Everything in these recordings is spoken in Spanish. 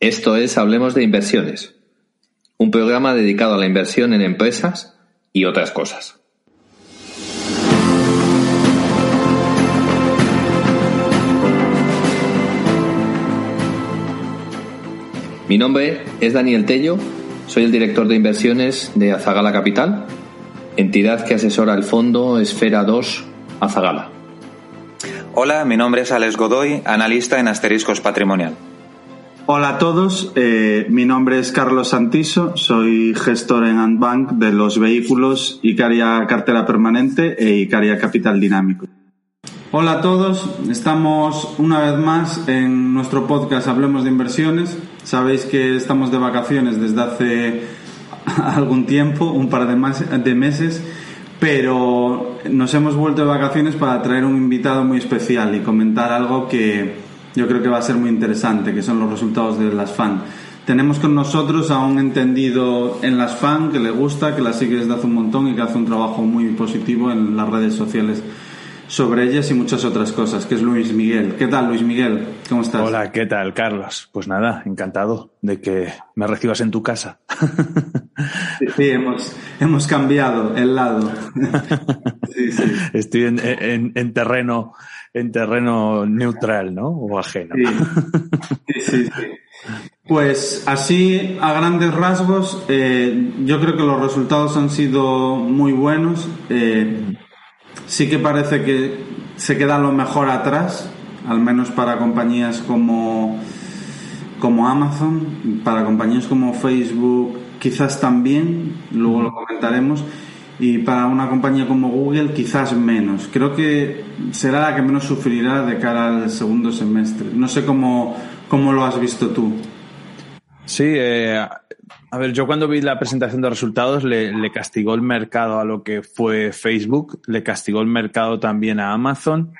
Esto es Hablemos de Inversiones, un programa dedicado a la inversión en empresas y otras cosas. Mi nombre es Daniel Tello, soy el director de inversiones de Azagala Capital, entidad que asesora el fondo Esfera 2 Azagala. Hola, mi nombre es Alex Godoy, analista en Asteriscos Patrimonial. Hola a todos, eh, mi nombre es Carlos Santiso, soy gestor en Antbank de los vehículos Icaria Cartera Permanente e Icaria Capital Dinámico. Hola a todos, estamos una vez más en nuestro podcast Hablemos de Inversiones. Sabéis que estamos de vacaciones desde hace algún tiempo, un par de, de meses, pero nos hemos vuelto de vacaciones para traer un invitado muy especial y comentar algo que yo creo que va a ser muy interesante, que son los resultados de las FAN. Tenemos con nosotros a un entendido en las FAN que le gusta, que la sigue desde hace un montón y que hace un trabajo muy positivo en las redes sociales sobre ellas y muchas otras cosas, que es Luis Miguel. ¿Qué tal, Luis Miguel? ¿Cómo estás? Hola, ¿qué tal, Carlos? Pues nada, encantado de que me recibas en tu casa. Sí, hemos, hemos cambiado el lado. Sí, sí. Estoy en, en, en, terreno en terreno neutral, ¿no? O ajeno. Sí, sí, sí. Pues así, a grandes rasgos, eh, yo creo que los resultados han sido muy buenos. Eh, sí que parece que se queda lo mejor atrás, al menos para compañías como, como Amazon, para compañías como Facebook, quizás también, luego lo comentaremos, y para una compañía como Google quizás menos. Creo que será la que menos sufrirá de cara al segundo semestre. No sé cómo, cómo lo has visto tú. Sí, eh, a ver, yo cuando vi la presentación de resultados le, le, castigó el mercado a lo que fue Facebook, le castigó el mercado también a Amazon.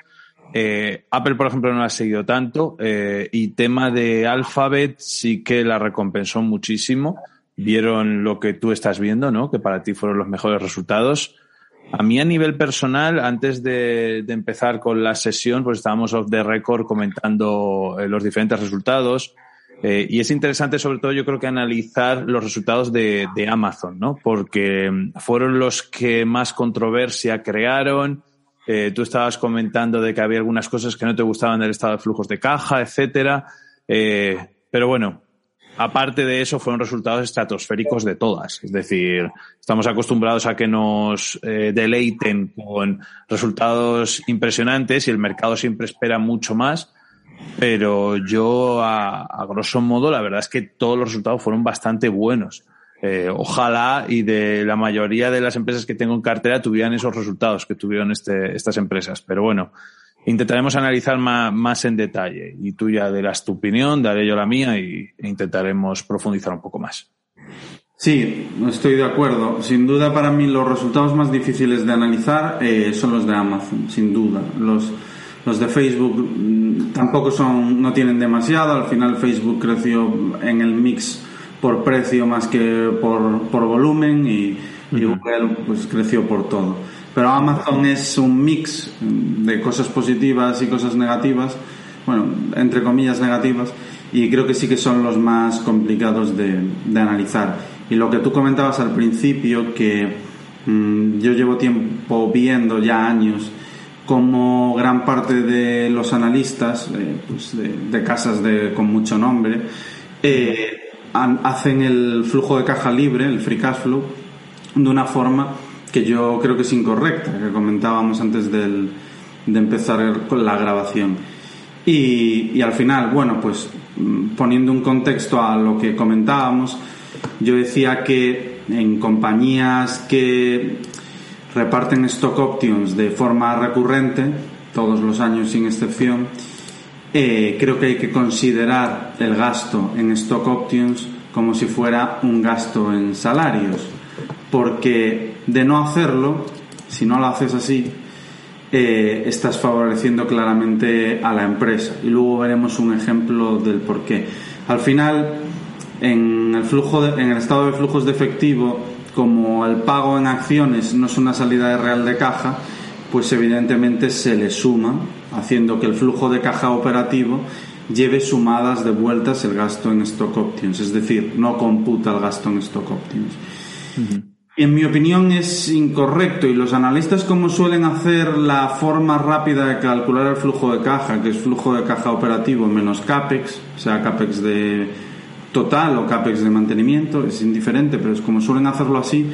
Eh, Apple, por ejemplo, no la ha seguido tanto eh, y tema de Alphabet sí que la recompensó muchísimo vieron lo que tú estás viendo, ¿no? Que para ti fueron los mejores resultados. A mí a nivel personal, antes de, de empezar con la sesión, pues estábamos off the record comentando eh, los diferentes resultados. Eh, y es interesante, sobre todo, yo creo que analizar los resultados de, de, Amazon, ¿no? Porque fueron los que más controversia crearon. Eh, tú estabas comentando de que había algunas cosas que no te gustaban del estado de flujos de caja, etcétera. Pero bueno, aparte de eso, fueron resultados estratosféricos de todas. Es decir, estamos acostumbrados a que nos eh, deleiten con resultados impresionantes y el mercado siempre espera mucho más. Pero yo, a, grosso modo, la verdad es que todos los resultados fueron bastante buenos. Eh, ojalá y de la mayoría de las empresas que tengo en cartera tuvieran esos resultados que tuvieron este, estas empresas. Pero bueno, intentaremos analizar más, más, en detalle y tú ya darás tu opinión, daré yo la mía y, e intentaremos profundizar un poco más. Sí, estoy de acuerdo. Sin duda para mí los resultados más difíciles de analizar eh, son los de Amazon, sin duda. Los, los de Facebook tampoco son, no tienen demasiado. Al final Facebook creció en el mix por precio más que por, por volumen y, y Google pues creció por todo. Pero Amazon es un mix de cosas positivas y cosas negativas, bueno, entre comillas negativas, y creo que sí que son los más complicados de, de analizar. Y lo que tú comentabas al principio, que mmm, yo llevo tiempo viendo ya años, como gran parte de los analistas eh, pues de, de, casas de, con mucho nombre eh, hacen el flujo de caja libre, el free cash flow, de una forma que yo creo que es incorrecta, que comentábamos antes del, de empezar con la grabación. Y, y, al final, bueno, pues poniendo un contexto a lo que comentábamos, yo decía que en compañías que reparten stock options de forma recurrente, todos los años sin excepción, eh, creo que hay que considerar el gasto en stock options como si fuera un gasto en salarios, porque de no hacerlo, si no lo haces así, eh, estás favoreciendo claramente a la empresa. Y luego veremos un ejemplo del por qué. Al final, en el, flujo en el estado de flujos de efectivo, como el pago en acciones no es una salida de real de caja, pues evidentemente se le suma, haciendo que el flujo de caja operativo lleve sumadas de vueltas el gasto en stock options, es decir, no computa el gasto en stock options. En mi opinión es incorrecto y los analistas como suelen hacer la forma rápida de calcular el flujo de caja, que es flujo de caja operativo menos CAPEX, o sea, CAPEX de total o CAPEX de mantenimiento, es indiferente, pero es como suelen hacerlo así,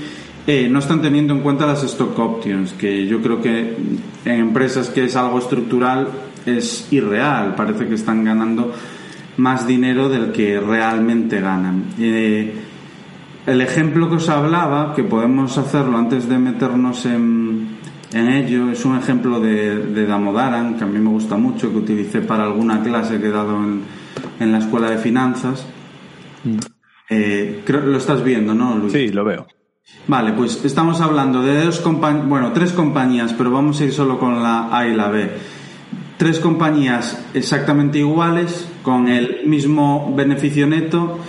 eh, no están teniendo en cuenta las stock options, que yo creo que en empresas que es algo estructural es irreal, parece que están ganando más dinero del que realmente ganan. Eh, el ejemplo que os hablaba, que podemos hacerlo antes de meternos en, en ello, es un ejemplo de, de, Damodaran, que a mí me gusta mucho, que utilicé para alguna clase que he dado en, en la escuela de finanzas. Mm. Eh, creo, lo estás viendo, ¿no, Luis? Sí, lo veo. Vale, pues estamos hablando de dos compañías, bueno, tres compañías, pero vamos a ir solo con la A y la B. Tres compañías exactamente iguales, con el mismo beneficio neto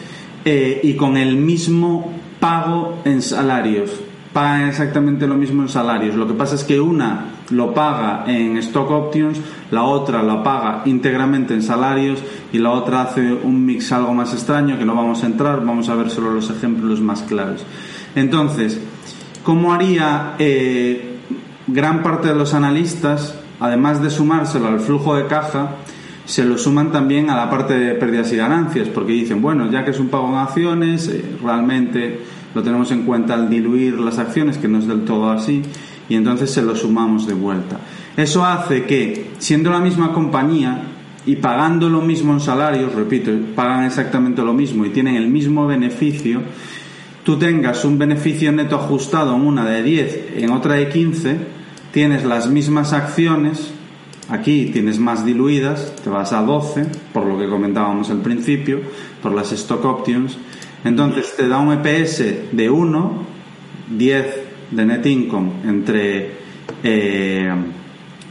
eh, y con el mismo pago en salarios. Pagan exactamente lo mismo en salarios. Lo que pasa es que una lo paga en stock options, la otra lo paga íntegramente en salarios y la otra hace un mix algo más extraño que no vamos a entrar, vamos a ver solo los ejemplos más claros. Entonces, ¿cómo haría eh, gran parte de los analistas, además de sumárselo al flujo de caja, se lo suman también a la parte de pérdidas y ganancias, porque dicen, bueno, ya que es un pago en acciones, eh, realmente lo tenemos en cuenta al diluir las acciones, que no es del todo así, y entonces se lo sumamos de vuelta. Eso hace que, siendo la misma compañía y pagando lo mismo en salarios, repito, pagan exactamente lo mismo y tienen el mismo beneficio, tú tengas un beneficio neto ajustado en una de 10, en otra de 15, tienes las mismas acciones, aquí tienes más diluidas, te vas a 12, por lo que comentábamos al principio, por las stock options, entonces te da un EPS de 1, 10 de net income entre eh,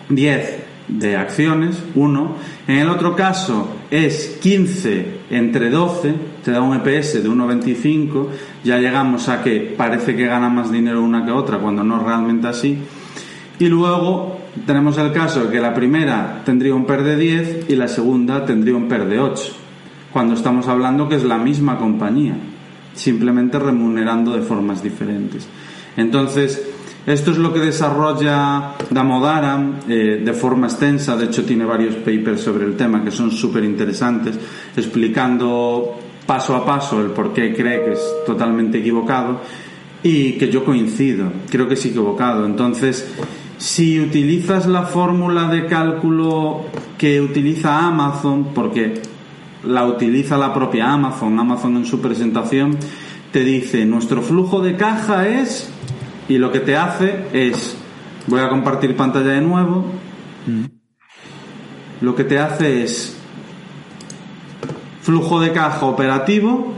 10 de acciones, 1. En el otro caso es 15 entre 12, te da un EPS de 1,25. Ya llegamos a que parece que gana más dinero una que otra, cuando no realmente así. Y luego tenemos el caso que la primera tendría un PER de 10 y la segunda tendría un PER de 8, cuando estamos hablando que es la misma compañía, simplemente remunerando de formas diferentes. Entonces, esto es lo que desarrolla Damodara eh, de forma extensa, de hecho tiene varios papers sobre el tema que son súper interesantes, explicando paso a paso el por qué cree que es totalmente equivocado y que yo coincido, creo que es equivocado. Entonces, si utilizas la fórmula de cálculo que utiliza Amazon, porque la utiliza la propia Amazon, Amazon en su presentación, te dice, nuestro flujo de caja es y lo que te hace es, voy a compartir pantalla de nuevo, mm. lo que te hace es flujo de caja operativo.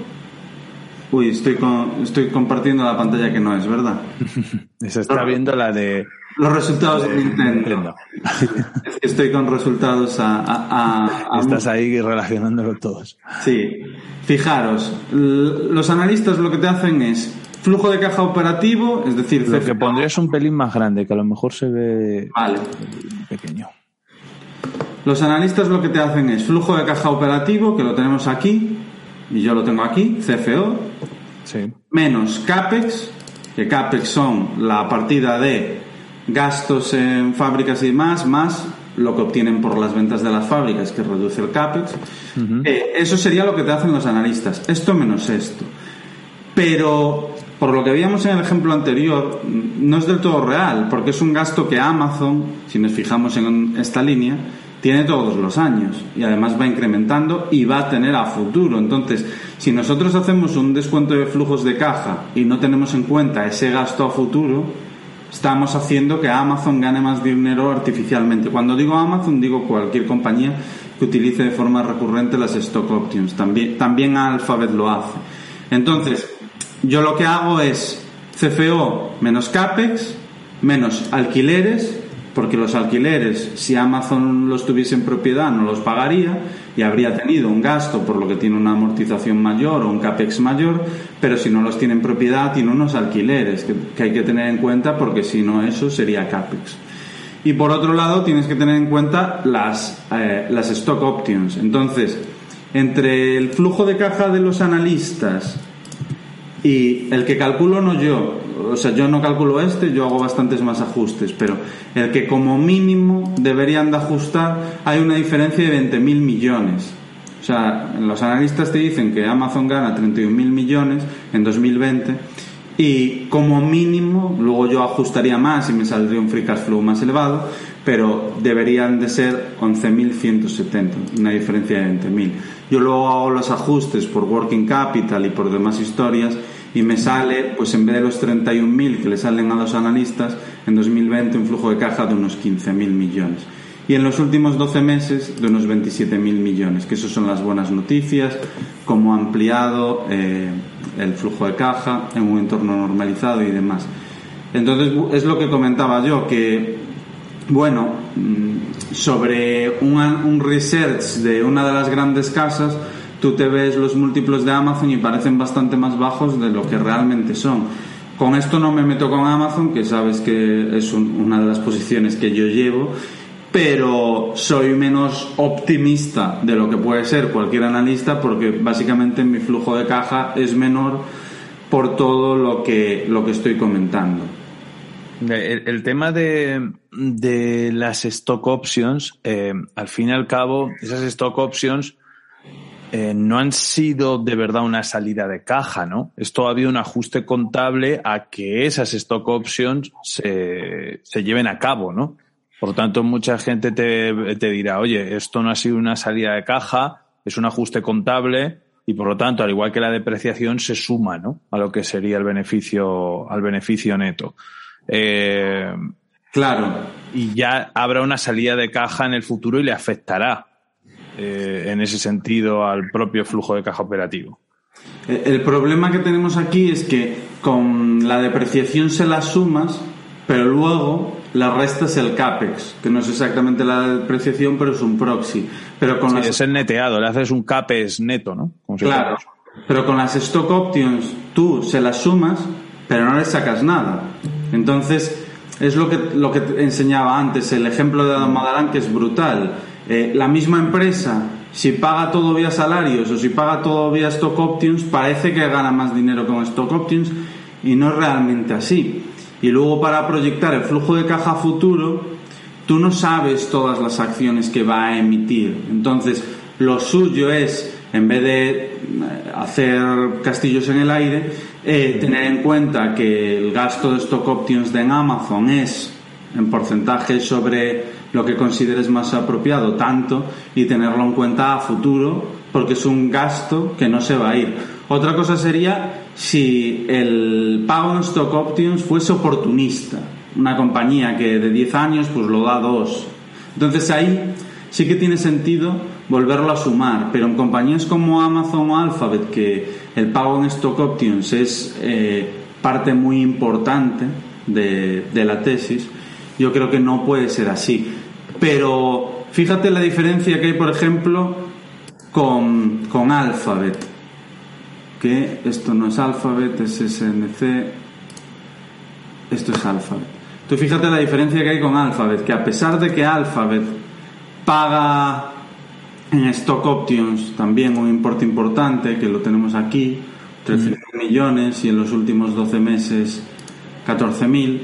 Uy, estoy, estoy compartiendo la pantalla que no es, ¿verdad? Se está viendo la de... Los resultados de Nintendo. estoy con resultados a... Estás ahí relacionándolo todos. Sí. Fijaros, los analistas lo que te hacen es Flujo de caja operativo, es decir, lo que pondría es un pelín más grande, que a lo mejor se ve pequeño. Los analistas lo que te hacen es flujo de caja operativo, que lo tenemos aquí, y yo lo tengo aquí, CFO, menos CAPEX, que CAPEX son la partida de gastos en fábricas y demás, más lo que obtienen por las ventas de las fábricas, que reduce el CAPEX. Eh, eso sería lo que te hacen los analistas. Esto menos esto. Pero por lo que veíamos en el ejemplo anterior, no es del todo real, porque es un gasto que Amazon, si nos fijamos en esta línea, tiene todos los años y además va incrementando y va a tener a futuro. Entonces, si nosotros hacemos un descuento de flujos de caja y no tenemos en cuenta ese gasto a futuro, estamos haciendo que Amazon gane más dinero artificialmente. Cuando digo Amazon, digo cualquier compañía que utilice de forma recurrente las stock options. También, Alphabet lo hace. Entonces, yo lo que hago es CFO menos CAPEX, menos alquileres, porque los alquileres, si Amazon los tuviese en propiedad, no los pagaría y habría tenido un gasto por lo que tiene una amortización mayor o un CAPEX mayor, pero si no los tiene en propiedad, tiene unos alquileres que, hay que tener en cuenta porque si no, eso sería CAPEX. Y por otro lado, tienes que tener en cuenta las, eh, las stock options. Entonces, entre el flujo de caja de los analistas y el que calculo no yo, o sea, yo no calculo este, yo hago bastantes más ajustes, pero el que como mínimo deberían de ajustar, hay una diferencia de 20.000 millones. O sea, los analistas te dicen que Amazon gana 31.000 millones en 2020 y como mínimo, luego yo ajustaría más y me saldría un free cash flow más elevado, pero deberían de ser 11.170, una diferencia de 20.000. Yo luego hago los ajustes por working capital y por demás historias y me sale, pues en vez de los 31.000 que le salen a los analistas, en 2020 un flujo de caja de unos 15.000 millones. Y en los últimos 12 meses de unos 27.000 millones, que eso son las buenas noticias, como ha ampliado eh, el flujo de caja en un entorno normalizado y demás. Entonces, es lo que comentaba yo, que, bueno, mm, sobre un research de una de las grandes casas, tú te ves los múltiplos de Amazon y parecen bastante más bajos de lo que realmente son. Con esto no me meto con Amazon, que sabes que es un, una de las posiciones que yo llevo, pero soy menos optimista de lo que puede ser cualquier analista porque básicamente mi flujo de caja es menor por todo lo que, lo que estoy comentando. El, el tema de, de, las stock options, eh, al fin y al cabo, esas stock options eh, no han sido de verdad una salida de caja, ¿no? Es todavía un ajuste contable a que esas stock options se, se lleven a cabo, ¿no? Por lo tanto, mucha gente te, te, dirá, oye, esto no ha sido una salida de caja, es un ajuste contable y por lo tanto, al igual que la depreciación, se suma, ¿no? A lo que sería el beneficio, al beneficio neto. Eh, claro. Y ya habrá una salida de caja en el futuro y le afectará eh, en ese sentido al propio flujo de caja operativo. El problema que tenemos aquí es que con la depreciación se las sumas, pero luego la resta es el CAPEX, que no es exactamente la depreciación, pero es un proxy. Pero con sí, las... es el neteado, le haces un CAPEX neto, ¿no? Como si claro, pero con las stock options tú se las sumas, pero no le sacas nada. Entonces, es lo que, lo que enseñaba antes, el ejemplo de Adam Madalán, que es brutal. Eh, la misma empresa, si paga todo vía salarios o si paga todo vía stock options, parece que gana más dinero con stock options y no es realmente así. Y luego para proyectar el flujo de caja futuro, tú no sabes todas las acciones que va a emitir. Entonces, lo suyo es, en vez de hacer castillos en el aire, eh, tener en cuenta que el gasto de stock options de Amazon es en porcentaje sobre lo que consideres más apropiado, tanto, y tenerlo en cuenta a futuro, porque es un gasto que no se va a ir. Otra cosa sería si el pago en stock options fuese oportunista, una compañía que de 10 años pues lo da dos. Entonces ahí sí que tiene sentido volverlo a sumar, pero en compañías como Amazon o Alphabet, que el pago en stock options es eh, parte muy importante de la tesis, yo creo que no puede ser así. Pero fíjate la diferencia que hay, por ejemplo, con, con Alphabet. Que esto no es Alphabet, es SNC. Esto es Alphabet. Tú fíjate la diferencia que hay con Alphabet, que a pesar de que Alphabet paga en stock options también un importe importante, que lo tenemos aquí, 13 millones y en los últimos 12 meses 14.000,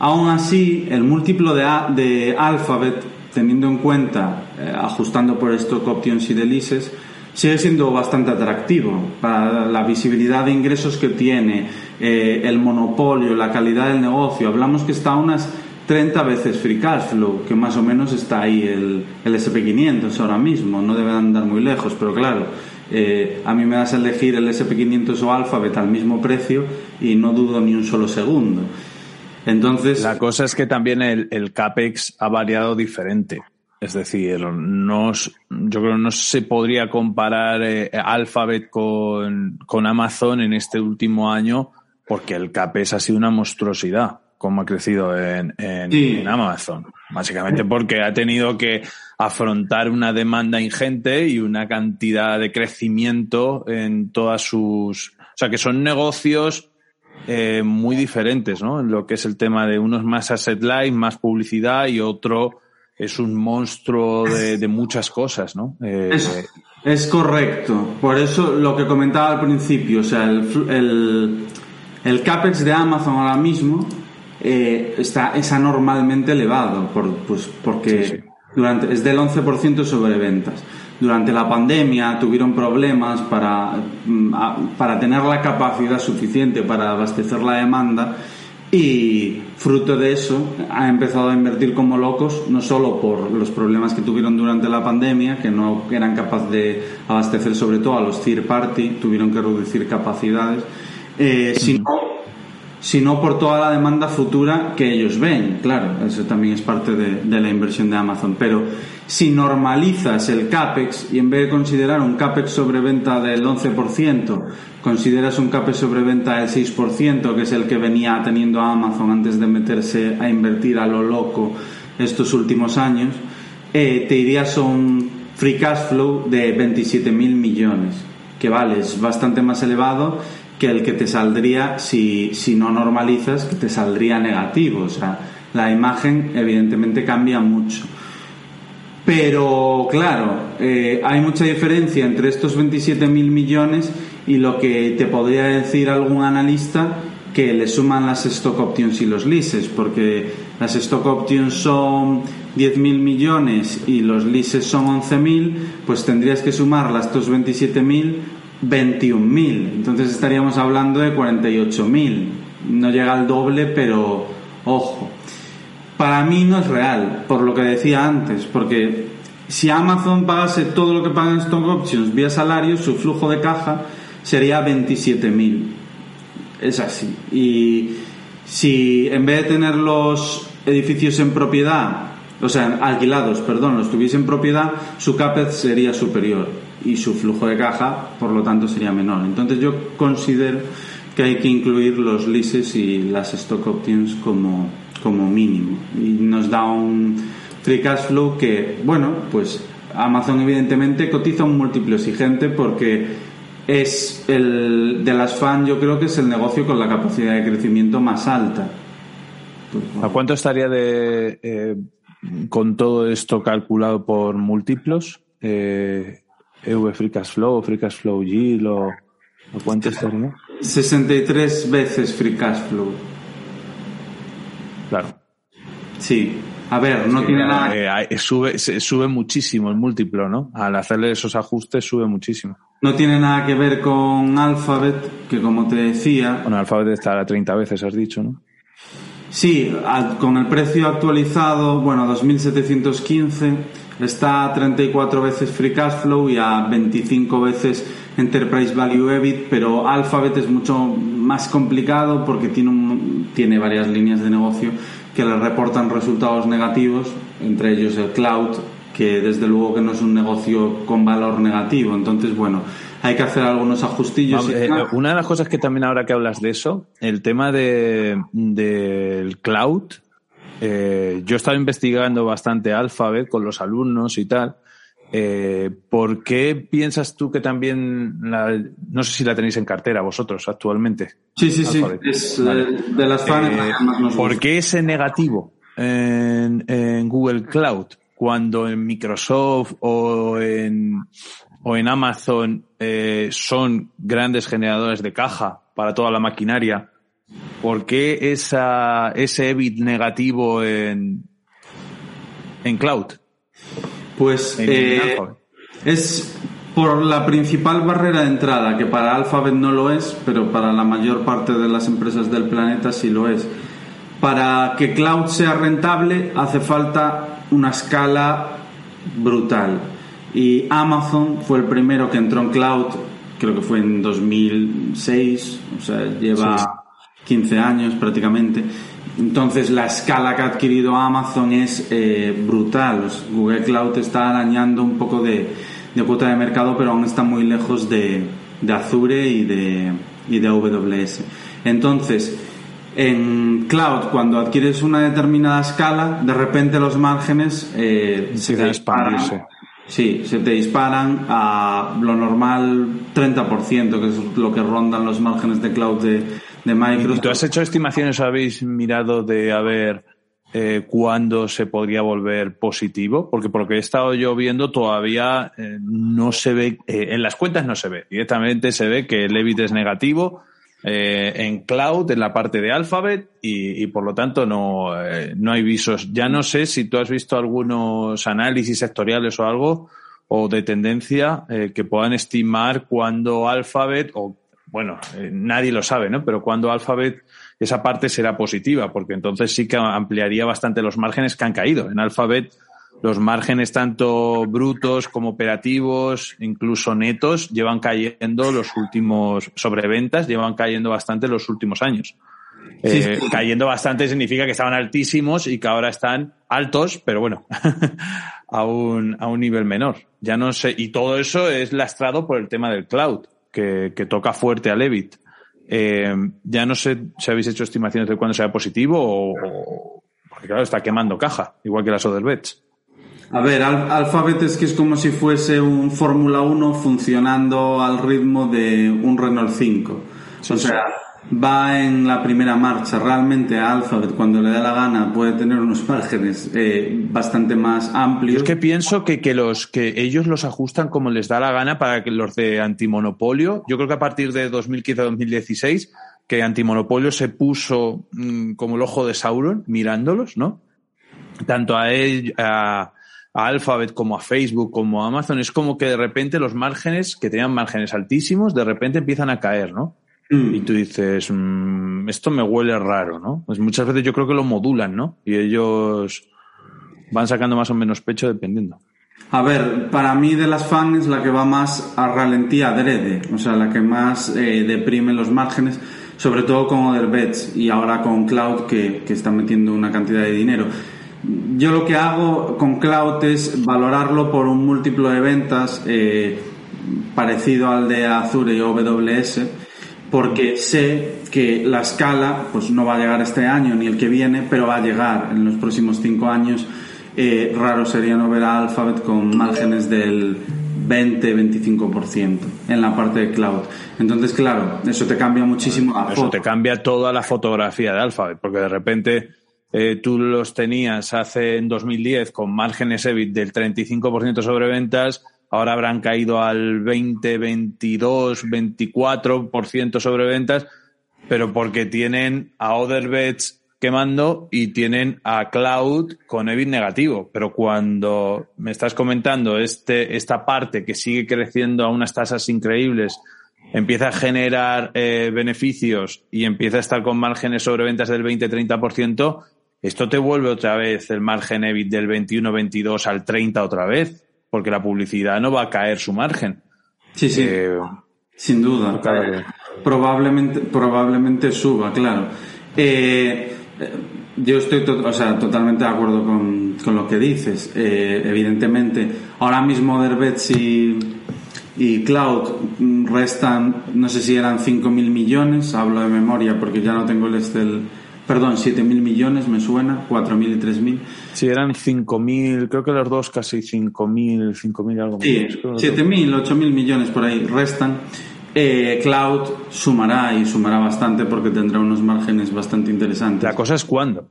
Aún así, el múltiplo de, de Alphabet, teniendo en cuenta, eh, ajustando por stock options y delices, sigue siendo bastante atractivo para la visibilidad de ingresos que tiene, eh, el monopolio, la calidad del negocio. Hablamos que está a unas 30 veces free cash que más o menos está ahí el, el SP500 ahora mismo, no debe andar muy lejos, pero claro, eh, a mí me das a elegir el SP500 o Alphabet al mismo precio y no dudo ni un solo segundo. Entonces. La cosa es que también el, el CAPEX ha variado diferente. Es decir, no, yo creo que no se podría comparar eh, Alphabet con, con, Amazon en este último año porque el CAPEX ha sido una monstruosidad como ha crecido en, en, en, Amazon. Básicamente porque ha tenido que afrontar una demanda ingente y una cantidad de crecimiento en todas sus... O sea, que son negocios eh, muy diferentes, ¿no? En lo que es el tema de unos más asset light, más publicidad y otro es un monstruo de, de muchas cosas, ¿no? Eh, es, es, correcto. Por eso lo que comentaba al principio, o sea, el, el, el CAPEX de Amazon ahora mismo eh, está, es anormalmente elevado, por, pues, porque sí, sí. Durante, es del 11% sobre ventas. Durante la pandemia tuvieron problemas para, para tener la capacidad suficiente para abastecer la demanda y fruto de eso ha empezado a invertir como locos, no solo por los problemas que tuvieron durante la pandemia, que no eran capaces de abastecer sobre todo a los third party, tuvieron que reducir capacidades, eh, sino, sino por toda la demanda futura que ellos ven. Claro, eso también es parte de, la inversión de Amazon. Pero si normalizas el CAPEX y en vez de considerar un CAPEX sobre venta del 11%, consideras un CAPEX sobre venta del 6%, que es el que venía teniendo Amazon antes de meterse a invertir a lo loco estos últimos años, eh, te irías a un free cash flow de 27.000 millones, que vale, es bastante más elevado que el que te saldría si, si no normalizas, que te saldría negativo. O sea, la imagen evidentemente cambia mucho. Pero claro, eh, hay mucha diferencia entre estos 27.000 millones y lo que te podría decir algún analista que le suman las stock options y los leases, porque las stock options son 10.000 millones y los leases son 11.000, pues tendrías que sumar las estos 27.000 21.000. Entonces estaríamos hablando de 48.000. No llega al doble, pero ojo. Para mí no es real, por lo que decía antes, porque si Amazon pagase todo lo que pagan Stock Options vía salario, su flujo de caja sería 27.000. Es así. Y si en vez de tener los edificios en propiedad, o sea, alquilados, perdón, los tuviese en propiedad, su CAPEX sería superior y su flujo de caja, por lo tanto, sería menor. Entonces yo considero que hay que incluir los leases y las stock options como, como mínimo. Y nos da un free cash flow que, bueno, pues Amazon evidentemente cotiza un múltiplo exigente porque es el de las fans yo creo que es el negocio con la capacidad de crecimiento más alta. Pues. ¿A cuánto estaría de eh, con todo esto calculado por múltiplos? Eh, EV Free Cash Flow, Free Cash Flow Yield o, o cuánto estaría? 63 veces Free Cash Flow. Claro. Sí. A ver, no sí, tiene nada. Eh, sube, sube muchísimo el múltiplo, ¿no? Al hacerle esos ajustes sube muchísimo. No tiene nada que ver con Alphabet, que como te decía. Bueno, Alphabet estará 30 veces, has dicho, ¿no? Sí, con el precio actualizado, bueno, 2.715, está a 34 veces Free Cash Flow y a 25 veces Enterprise Value EBIT, pero Alphabet es mucho más complicado porque tiene, un, tiene varias líneas de negocio que le reportan resultados negativos, entre ellos el cloud, que desde luego que no es un negocio con valor negativo. Entonces, bueno, hay que hacer algunos ajustillos. Eh, una de las cosas que también ahora que hablas de eso, el tema de, del cloud, eh, yo he estado investigando bastante Alphabet con los alumnos y tal. Eh, ¿Por qué piensas tú que también, la, no sé si la tenéis en cartera vosotros actualmente? Sí, sí, Alphabet. sí, es vale. de las. Eh, ¿Por qué ese negativo en, en, Google Cloud cuando en Microsoft o en, o en Amazon eh, son grandes generadores de caja para toda la maquinaria? ¿Por qué esa, ese EBIT negativo en, en cloud? Pues en eh, es por la principal barrera de entrada, que para Alphabet no lo es, pero para la mayor parte de las empresas del planeta sí lo es. Para que cloud sea rentable hace falta una escala brutal. Y Amazon fue el primero que entró en cloud, creo que fue en 2006, o sea, lleva... Sí 15 años prácticamente Entonces la escala que ha adquirido Amazon es eh, brutal. Los- Google Cloud está arañando un poco de, de cuota de mercado, pero aún está muy lejos de, de Azure y de, y de AWS. Entonces, en Cloud, cuando adquieres una determinada escala, de repente los márgenes eh, se disparan. Sí, se te disparan a lo normal 30%, que es lo que rondan los márgenes de cloud de, de Microsoft. ¿Y tú has hecho estimaciones o habéis mirado de a ver eh, cuándo se podría volver positivo? Porque por lo que he estado yo viendo todavía eh, no se ve, eh, en las cuentas no se ve. Directamente se ve que el EBIT es negativo eh, en cloud, en la parte de Alphabet y, y por lo tanto no, eh, no hay visos. Ya no sé si tú has visto algunos análisis sectoriales o algo o de tendencia eh, que puedan estimar cuándo Alphabet o bueno, eh, nadie lo sabe, ¿no? Pero cuando Alphabet esa parte será positiva, porque entonces sí que ampliaría bastante los márgenes que han caído. En Alphabet los márgenes tanto brutos como operativos, incluso netos, llevan cayendo los últimos sobreventas, llevan cayendo bastante los últimos años. Eh, Cayendo bastante significa que estaban altísimos y que ahora están altos, pero bueno, a un, a un nivel menor. Ya no sé, y todo eso es lastrado por el tema del cloud, que, que toca fuerte al EBIT. Eh, ya no sé si habéis hecho estimaciones de cuándo sea positivo o, o- porque claro, está quemando caja, igual que las other bets. A ver, Al- Alphabet es que es como si fuese un Fórmula 1 funcionando al ritmo de un Renault 5. o sea, va en la primera marcha. Realmente Alphabet, cuando le da la gana, puede tener unos márgenes eh, bastante más Yo amplios. es que pienso que, que los que ellos los ajustan como les da la gana para que los de antimonopolio, yo creo que a partir de 2015-2016, que antimonopolio se puso mm, como el ojo de Sauron mirándolos, ¿no? Tanto a, él, a Alphabet como a Facebook como a Amazon, es como que de repente los márgenes, que tenían márgenes altísimos, de repente empiezan a caer, ¿no? Mm. Y tú dices, mm, esto me huele raro, ¿no? Pues muchas veces yo creo que lo modulan, ¿no? Y ellos van sacando más o menos pecho dependiendo. A ver, para mí de las fans la que va más a ralentía adrede, o sea, la que más eh, deprime los márgenes, sobre todo con Other y ahora con Cloud que, que está metiendo una cantidad de dinero. Yo lo que hago con Cloud es valorarlo por un múltiplo de ventas eh, parecido al de Azure y AWS, porque sé que la escala pues no va a llegar este año ni el que viene, pero va a llegar en los próximos cinco años. Eh, raro sería no ver a Alphabet con márgenes del 20-25% en la parte de cloud. Entonces, claro, eso te cambia muchísimo la Eso foto. te cambia toda la fotografía de Alphabet, porque de repente eh, tú los tenías hace en 2010 con márgenes EBIT del 35% sobre ventas, ahora habrán caído al 20, 22, 24% sobre ventas, pero porque tienen a Other Bets quemando y tienen a Cloud con EBIT negativo. Pero cuando me estás comentando este, esta parte que sigue creciendo a unas tasas increíbles, empieza a generar eh, beneficios y empieza a estar con márgenes sobre ventas del 20-30%, esto te vuelve otra vez el margen EBIT del 21-22 al 30 otra vez, porque la publicidad no va a caer su margen. Sí, sí, Eh, sin duda. claro que- Probablemente, probablemente suba, claro. Eh, eh, yo estoy to- o sea, totalmente de acuerdo con, con lo que dices. Eh, evidentemente, ahora mismo Derbets y, y Cloud restan, no sé si eran 5.000 millones, hablo de memoria porque ya no tengo el Excel. Perdón, 7.000 millones me suena, 4.000 y 3.000. Si eran 5.000, creo que los dos casi 5.000, 5.000 algo Sí. Creo que- 7.000, 8.000 millones por ahí restan. Eh, Cloud sumará y sumará bastante porque tendrá unos márgenes bastante interesantes. La cosa es cuándo.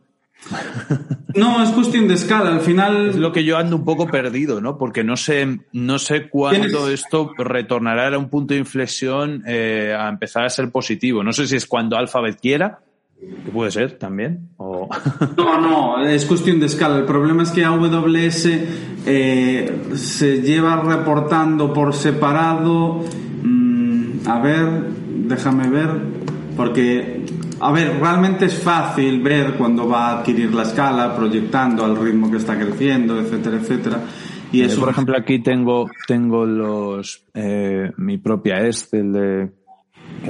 No, es cuestión de escala. Al final, Es lo que yo ando un poco perdido, ¿no? Porque no sé, no sé cuándo Tienes- esto retornará a un punto de inflexión eh, a empezar a ser positivo. No sé si es cuando Alphabet quiera, que puede ser también, o no, no, es cuestión de escala. El problema es que AWS eh, se lleva reportando por separado. mm, a ver, déjame ver, porque, a ver, realmente es fácil ver cuando va a adquirir la escala, proyectando al ritmo que está creciendo, etcétera, etcétera. Y Eh, eso, por ejemplo, aquí tengo, tengo los, eh, mi propia Excel de,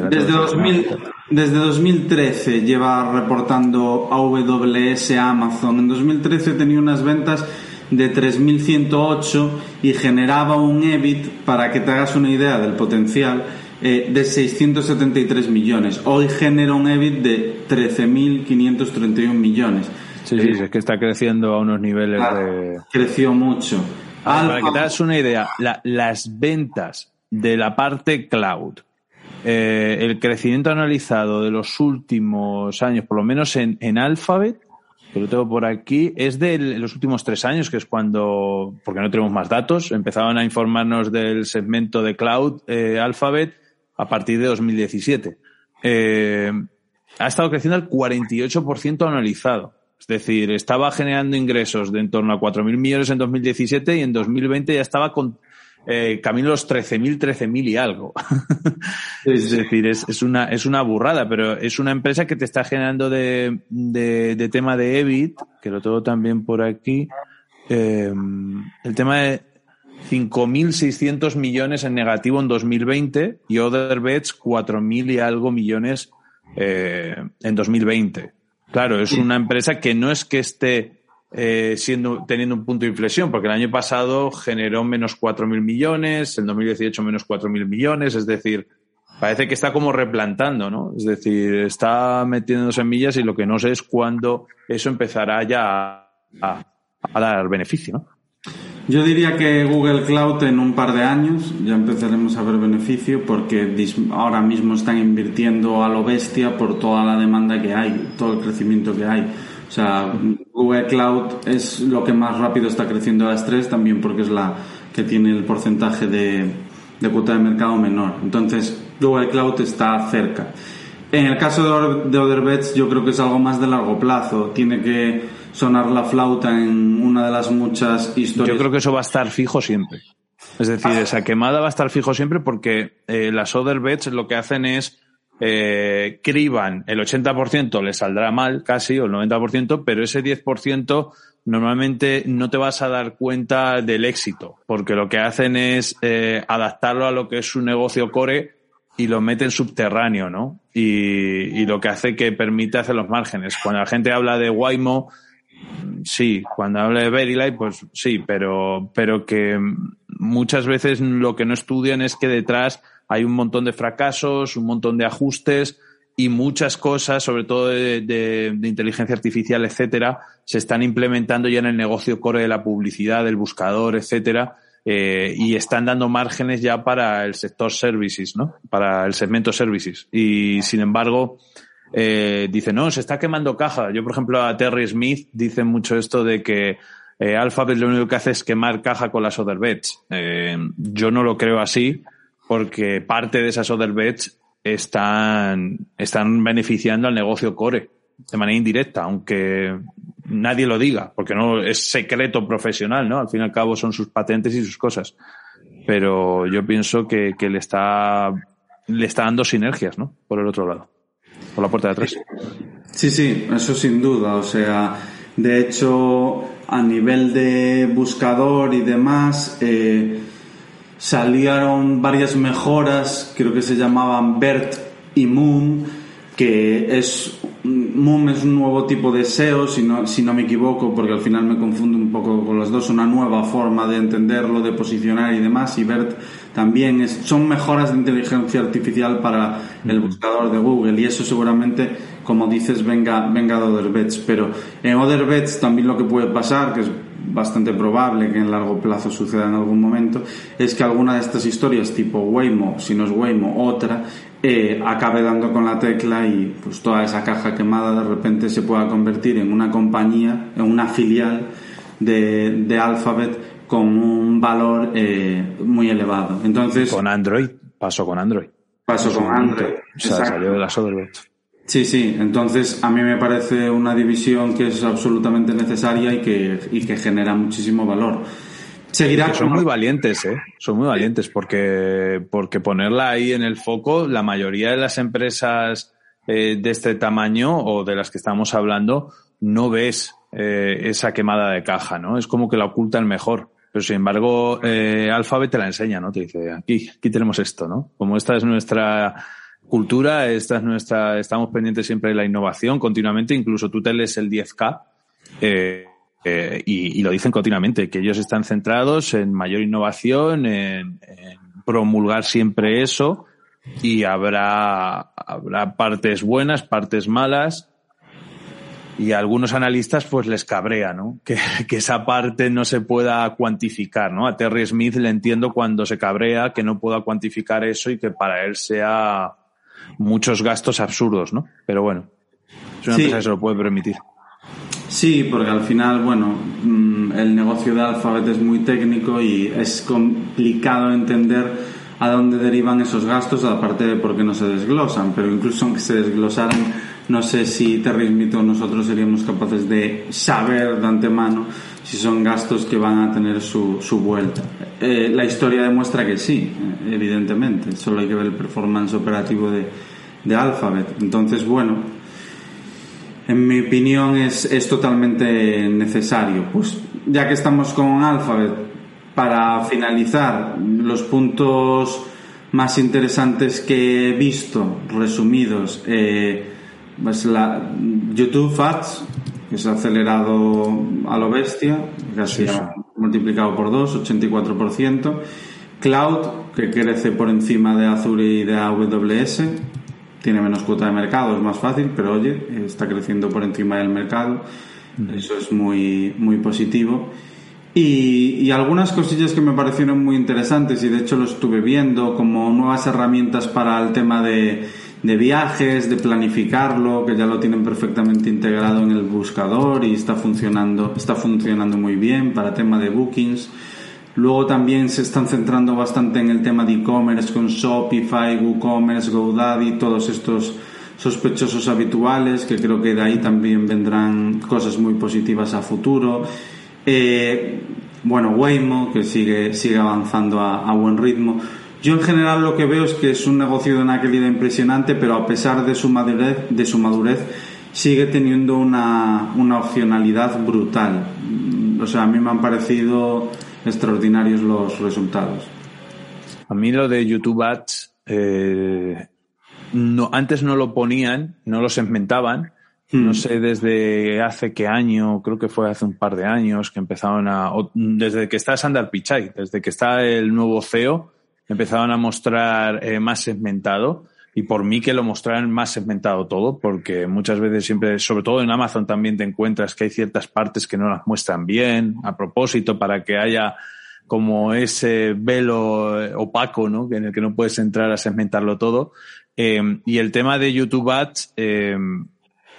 Desde, 2000, desde 2013 lleva reportando AWS Amazon. En 2013 tenía unas ventas de 3.108 y generaba un EBIT, para que te hagas una idea del potencial, eh, de 673 millones. Hoy genera un EBIT de 13.531 millones. Sí, sí, es que está creciendo a unos niveles de... Creció mucho. para que te hagas una idea, las ventas de la parte cloud, eh, el crecimiento analizado de los últimos años, por lo menos en, Alphabet, que lo tengo por aquí, es de los últimos tres años, que es cuando, porque no tenemos más datos, empezaban a informarnos del segmento de cloud eh, Alphabet a partir de 2017. Eh, ha estado creciendo al 48% analizado. Es decir, estaba generando ingresos de en torno a 4.000 millones en 2017 y en 2020 ya estaba con eh, camino a los 13.000, 13.000 y algo. es decir, es, es, una, es una burrada, pero es una empresa que te está generando de, de, de tema de EBIT, que lo tengo también por aquí, eh, el tema de 5.600 millones en negativo en 2020 y Other Bets 4.000 y algo millones eh, en 2020. Claro, es una empresa que no es que esté eh, siendo, teniendo un punto de inflexión, porque el año pasado generó menos 4.000 millones, en 2018 menos 4.000 millones, es decir, parece que está como replantando, ¿no? Es decir, está metiendo semillas y lo que no sé es cuándo eso empezará ya a, a dar beneficio, ¿no? Yo diría que Google Cloud en un par de años ya empezaremos a ver beneficio porque ahora mismo están invirtiendo a lo bestia por toda la demanda que hay, todo el crecimiento que hay. O sea, Google Cloud es lo que más rápido está creciendo a las tres, también porque es la que tiene el porcentaje de, de cuota de mercado menor. Entonces, Google Cloud está cerca. En el caso de, Otherbets, yo creo que es algo más de largo plazo. Tiene que sonar la flauta en una de las muchas historias. Yo creo que eso va a estar fijo siempre. Es decir, esa quemada va a estar fijo siempre porque eh, las Other Bets lo que hacen es eh, criban el 80% le saldrá mal casi o el 90%, pero ese 10% normalmente no te vas a dar cuenta del éxito porque lo que hacen es eh, adaptarlo a lo que es su negocio core y lo meten subterráneo, ¿no? Y, y lo que hace que permite hacer los márgenes. Cuando la gente habla de Waymo, sí, cuando habla de Verilite, pues sí, pero, pero que muchas veces lo que no estudian es que detrás hay un montón de fracasos, un montón de ajustes y muchas cosas, sobre todo de, inteligencia artificial, etcétera, se están implementando ya en el negocio core de la publicidad, del buscador, etcétera, eh, y están dando márgenes ya para el sector services, ¿no? Para el segmento services. Y sin embargo, eh, dice, no, se está quemando caja. Yo, por ejemplo, a Terry Smith dice mucho esto de que eh, Alphabet lo único que hace es quemar caja con las other bets. Eh, yo no lo creo así porque parte de esas other bets están, están beneficiando al negocio core de manera indirecta, aunque nadie lo diga, porque no es secreto profesional, ¿no? Al fin y al cabo son sus patentes y sus cosas. Pero yo pienso que, que le está le está dando sinergias, ¿no? Por el otro lado. Por la puerta de atrás. Sí, sí, eso sin duda. O sea, de hecho, a nivel de buscador y demás, eh, salieron varias mejoras, creo que se llamaban BERT y Moon, que es Moon es un nuevo tipo de SEO, si no, si no me equivoco, porque al final me confundo un poco con los dos, una nueva forma de entenderlo, de posicionar y demás, y BERT también es, son mejoras de inteligencia artificial para el buscador de Google, y eso seguramente, como dices, venga, venga de OtherBets, pero en OtherBets también lo que puede pasar, que es bastante probable que en largo plazo suceda en algún momento, es que alguna de estas historias tipo Waymo, si no es Waymo, otra, eh, acabe dando con la tecla y pues toda esa caja quemada de repente se pueda convertir en una compañía, en una filial de, de Alphabet con un valor eh, muy elevado. Entonces, con Android, pasó con Android. Pasó con Android. O sea, salió de la Sí, sí, entonces a mí me parece una división que es absolutamente necesaria y que, y que genera muchísimo valor. Seguirá son muy valientes, ¿eh? Son muy valientes porque, porque ponerla ahí en el foco, la mayoría de las empresas eh, de este tamaño o de las que estamos hablando, no ves eh, esa quemada de caja, ¿no? Es como que la ocultan mejor. Pero sin embargo, eh, Alphabet te la enseña, ¿no? Te dice, aquí, aquí tenemos esto, ¿no? Como esta es nuestra cultura, esta es nuestra, estamos pendientes siempre de la innovación continuamente, incluso tú te lees el 10K eh, eh, y, lo dicen continuamente, que ellos están centrados en mayor innovación, en, promulgar siempre eso y habrá, habrá partes buenas, partes malas y a algunos analistas pues les cabrea, ¿no? Que, que, esa parte no se pueda cuantificar, ¿no? A Terry Smith le entiendo cuando se cabrea que no pueda cuantificar eso y que para él sea muchos gastos absurdos, ¿no? Pero bueno, es una empresa que se lo puede permitir. Sí, porque al final, bueno, mm, el negocio de Alphabet es muy técnico y es complicado entender a dónde derivan esos gastos, aparte de por qué no se desglosan. Pero incluso aunque se desglosaran, no sé si Terry Smith o nosotros seríamos capaces de saber de antemano si son gastos que van a tener su, su vuelta. Eh, la historia demuestra que sí, eh, evidentemente. Solo hay que ver el performance operativo de, de Alphabet. Entonces, bueno, en mi opinión es, es totalmente necesario. Pues ya que estamos con Alphabet, para finalizar, los puntos más interesantes que he visto, resumidos, eh, pues la YouTube Ads, que se ha acelerado a lo bestia, casi ha multiplicado por dos, 84%. Cloud, que crece por encima de Azure y de AWS, tiene menos cuota de mercado, es más fácil, pero oye, está creciendo por encima del mercado. Eso es muy, muy positivo. Y, y, algunas cosillas que me parecieron muy interesantes y de hecho lo estuve viendo como nuevas herramientas para el tema de, de viajes, de planificarlo, que ya lo tienen perfectamente integrado en el buscador y está funcionando, está funcionando muy bien para tema de bookings. Luego también se están centrando bastante en el tema de e-commerce con Shopify, WooCommerce, GoDaddy, todos estos sospechosos habituales, que creo que de ahí también vendrán cosas muy positivas a futuro. Eh, bueno, Waymo, que sigue, sigue avanzando a, a buen ritmo. Yo en general lo que veo es que es un negocio de una calidad impresionante, pero a pesar de su madurez, de su madurez sigue teniendo una, una opcionalidad brutal. O sea, a mí me han parecido extraordinarios los resultados. A mí lo de YouTube Ads, eh, no, antes no lo ponían, no lo segmentaban. Hmm. No sé desde hace qué año, creo que fue hace un par de años que empezaron a, desde que está Sandar Pichai, desde que está el nuevo CEO, empezaron a mostrar eh, más segmentado y por mí que lo mostraran más segmentado todo, porque muchas veces siempre, sobre todo en Amazon también te encuentras que hay ciertas partes que no las muestran bien a propósito para que haya como ese velo eh, opaco, ¿no? En el que no puedes entrar a segmentarlo todo. Eh, y el tema de YouTube Ads,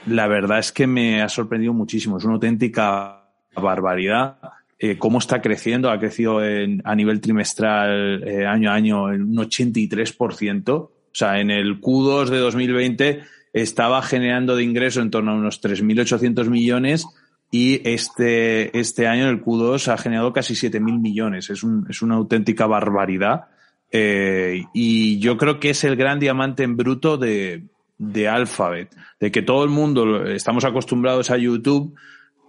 la verdad es que me ha sorprendido muchísimo. Es una auténtica barbaridad eh, cómo está creciendo. Ha crecido en, a nivel trimestral eh, año a año en un 83%. O sea, en el Q2 de 2020 estaba generando de ingreso en torno a unos 3.800 millones y este, este año el Q2 ha generado casi 7.000 millones. Es, un, es una auténtica barbaridad. Eh, y yo creo que es el gran diamante en bruto de, de Alphabet, de que todo el mundo estamos acostumbrados a YouTube,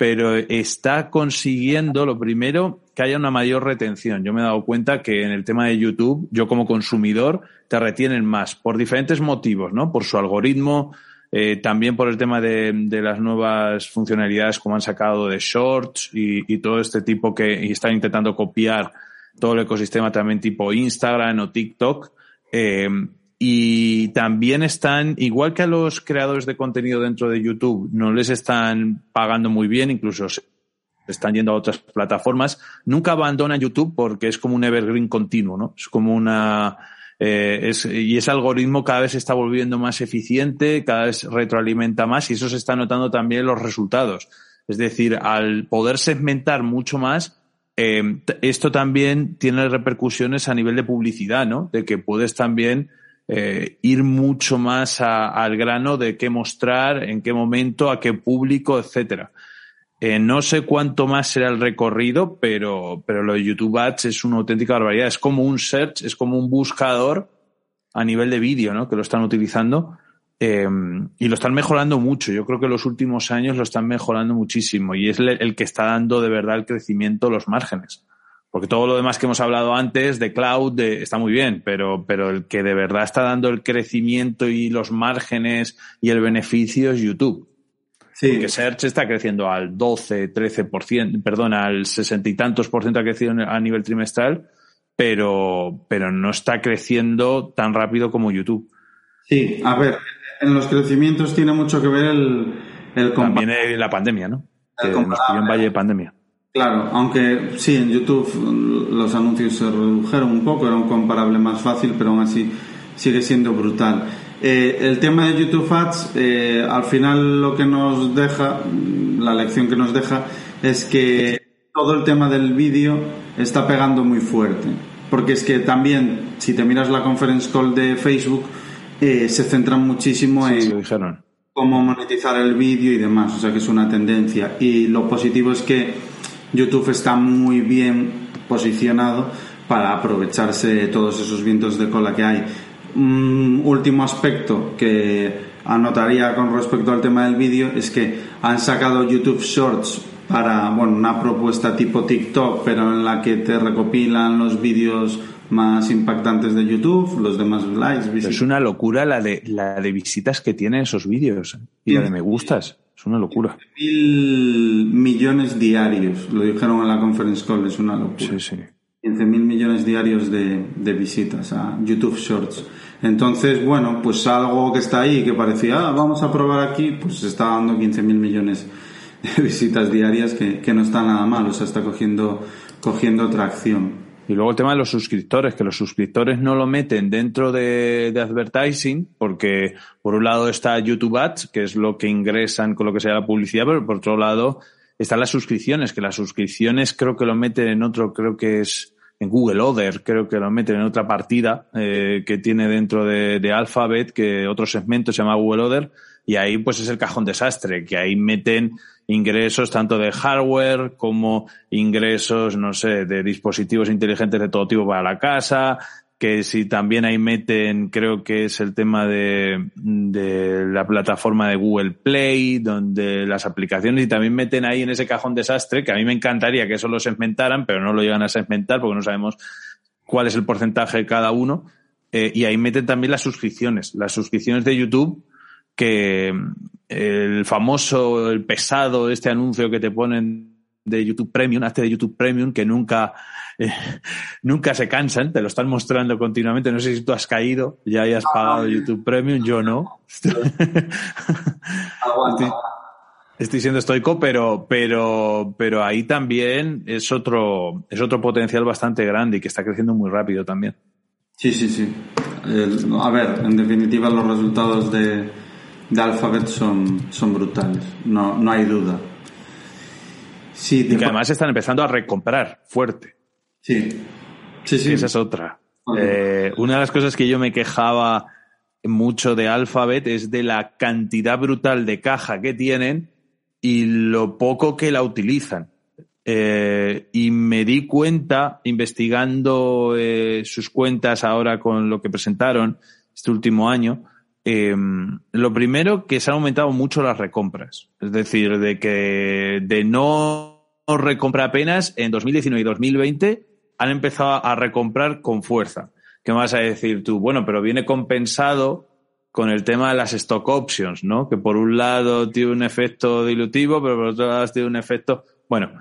pero está consiguiendo, lo primero, que haya una mayor retención. Yo me he dado cuenta que en el tema de YouTube, yo como consumidor, te retienen más por diferentes motivos, ¿no? Por su algoritmo, eh, también por el tema de, las nuevas funcionalidades como han sacado de Shorts y, todo este tipo que están intentando copiar todo el ecosistema también tipo Instagram o TikTok. Eh, y también están, igual que a los creadores de contenido dentro de YouTube, no les están pagando muy bien, incluso se están yendo a otras plataformas, nunca abandonan YouTube porque es como un evergreen continuo, ¿no? Es como una, eh, es, y ese algoritmo cada vez se está volviendo más eficiente, cada vez retroalimenta más y eso se está notando también en los resultados. Es decir, al poder segmentar mucho más, eh, esto también tiene repercusiones a nivel de publicidad, ¿no? De que puedes también eh, ir mucho más al grano de qué mostrar, en qué momento, a qué público, etcétera. Eh, no sé cuánto más será el recorrido, pero, pero lo de YouTube Ads es una auténtica barbaridad. Es como un search, es como un buscador a nivel de vídeo, ¿no? Que lo están utilizando. Eh, y lo están mejorando mucho. Yo creo que los últimos años lo están mejorando muchísimo y es el que está dando de verdad el crecimiento los márgenes Porque todo lo demás que hemos hablado antes de cloud de, está muy bien, pero, pero el que de verdad está dando el crecimiento y los márgenes y el beneficio es YouTube. Sí. Porque Search está creciendo al 12, 13%, perdón, al 60 y tantos por ciento ha crecido a nivel trimestral, pero, pero no está creciendo tan rápido como YouTube. Sí, a ver, en los crecimientos tiene mucho que ver el, el También la pandemia, ¿no? Que El nos pilló en valle de pandemia. Claro, aunque sí, en YouTube los anuncios se redujeron un poco, era un comparable más fácil, pero aún así sigue siendo brutal. Eh, el tema de YouTube Ads, eh, al final lo que nos deja, la lección que nos deja, es que todo el tema del vídeo está pegando muy fuerte. Porque es que también, si te miras la conference call de Facebook, eh, se centran muchísimo Sí, en cómo monetizar el vídeo y demás, o sea que es una tendencia. Y lo positivo es que YouTube está muy bien posicionado para aprovecharse de todos esos vientos de cola que hay. Último aspecto que anotaría con respecto al tema del vídeo es que han sacado YouTube Shorts para, bueno, una propuesta tipo TikTok, pero en la que te recopilan los vídeos más impactantes de YouTube, los demás likes, visitas. es una locura la de, la de visitas que tienen esos vídeos y la de me gustas. Es una locura. mil millones diarios, lo dijeron en la conference call, es una locura. Sí, sí. 15 mil millones diarios de, de visitas a YouTube Shorts. Entonces, bueno, pues algo que está ahí que parecía, ah, vamos a probar aquí, pues se está dando 15 mil millones de visitas diarias que, que no está nada mal, o sea, está cogiendo, cogiendo tracción. Y luego el tema de los suscriptores, que los suscriptores no lo meten dentro de, de advertising, porque por un lado está YouTube Ads, que es lo que ingresan con lo que sea la publicidad, pero por otro lado están las suscripciones, que las suscripciones creo que lo meten en otro, creo que es en Google Other, creo que lo meten en otra partida eh, que tiene dentro de, de Alphabet, que otro segmento se llama Google Other, y ahí pues es el cajón desastre, que ahí meten ingresos tanto de hardware como ingresos, no sé, de dispositivos inteligentes de todo tipo para la casa, que si también ahí meten, creo que es el tema de, de la plataforma de Google Play, donde las aplicaciones, y también meten ahí en ese cajón desastre, que a mí me encantaría que eso lo segmentaran, pero no lo llegan a segmentar porque no sabemos cuál es el porcentaje de cada uno. Eh, y ahí meten también las suscripciones, las suscripciones de YouTube, que el famoso, el pesado, este anuncio que te ponen de YouTube Premium, hazte de YouTube Premium, que nunca, eh, nunca se cansan, te lo están mostrando continuamente. No sé si tú has caído, ya hayas pagado YouTube Premium, yo no. Estoy, estoy siendo estoico, pero, pero, pero ahí también es otro, es otro potencial bastante grande y que está creciendo muy rápido también. Sí, sí, sí. El- a ver, en definitiva los resultados de, de Alphabet son, son brutales, no, no hay duda. Sí, Y que además están empezando a recomprar fuerte. sí, sí, sí. Esa es otra. Eh, una de las cosas que yo me quejaba mucho de Alphabet es de la cantidad brutal de caja que tienen y lo poco que la utilizan. Eh, y me di cuenta, investigando eh, sus cuentas ahora con lo que presentaron este último año, eh, lo primero que se han aumentado mucho las recompras. Es decir, de que de no recompra apenas en 2019 y 2020 han empezado a recomprar con fuerza. ¿Qué me vas a decir tú? Bueno, pero viene compensado con el tema de las stock options, ¿no? Que por un lado tiene un efecto dilutivo, pero por otro lado tiene un efecto. Bueno,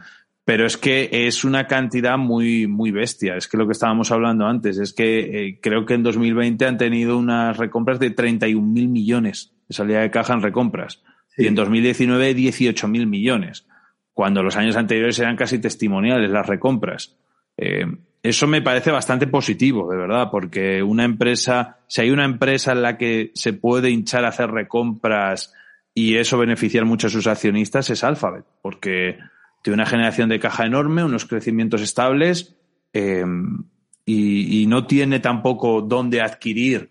pero es que es una cantidad muy, muy bestia. Es que lo que estábamos hablando antes es que eh, creo que en 2020 han tenido unas recompras de 31 mil millones de salida de caja en recompras. Sí. Y en 2019 18 mil millones. Cuando los años anteriores eran casi testimoniales las recompras. Eh, eso me parece bastante positivo, de verdad, porque una empresa, si hay una empresa en la que se puede hinchar a hacer recompras y eso beneficiar mucho a sus accionistas es Alphabet, porque tiene una generación de caja enorme, unos crecimientos estables eh, y, y no tiene tampoco dónde adquirir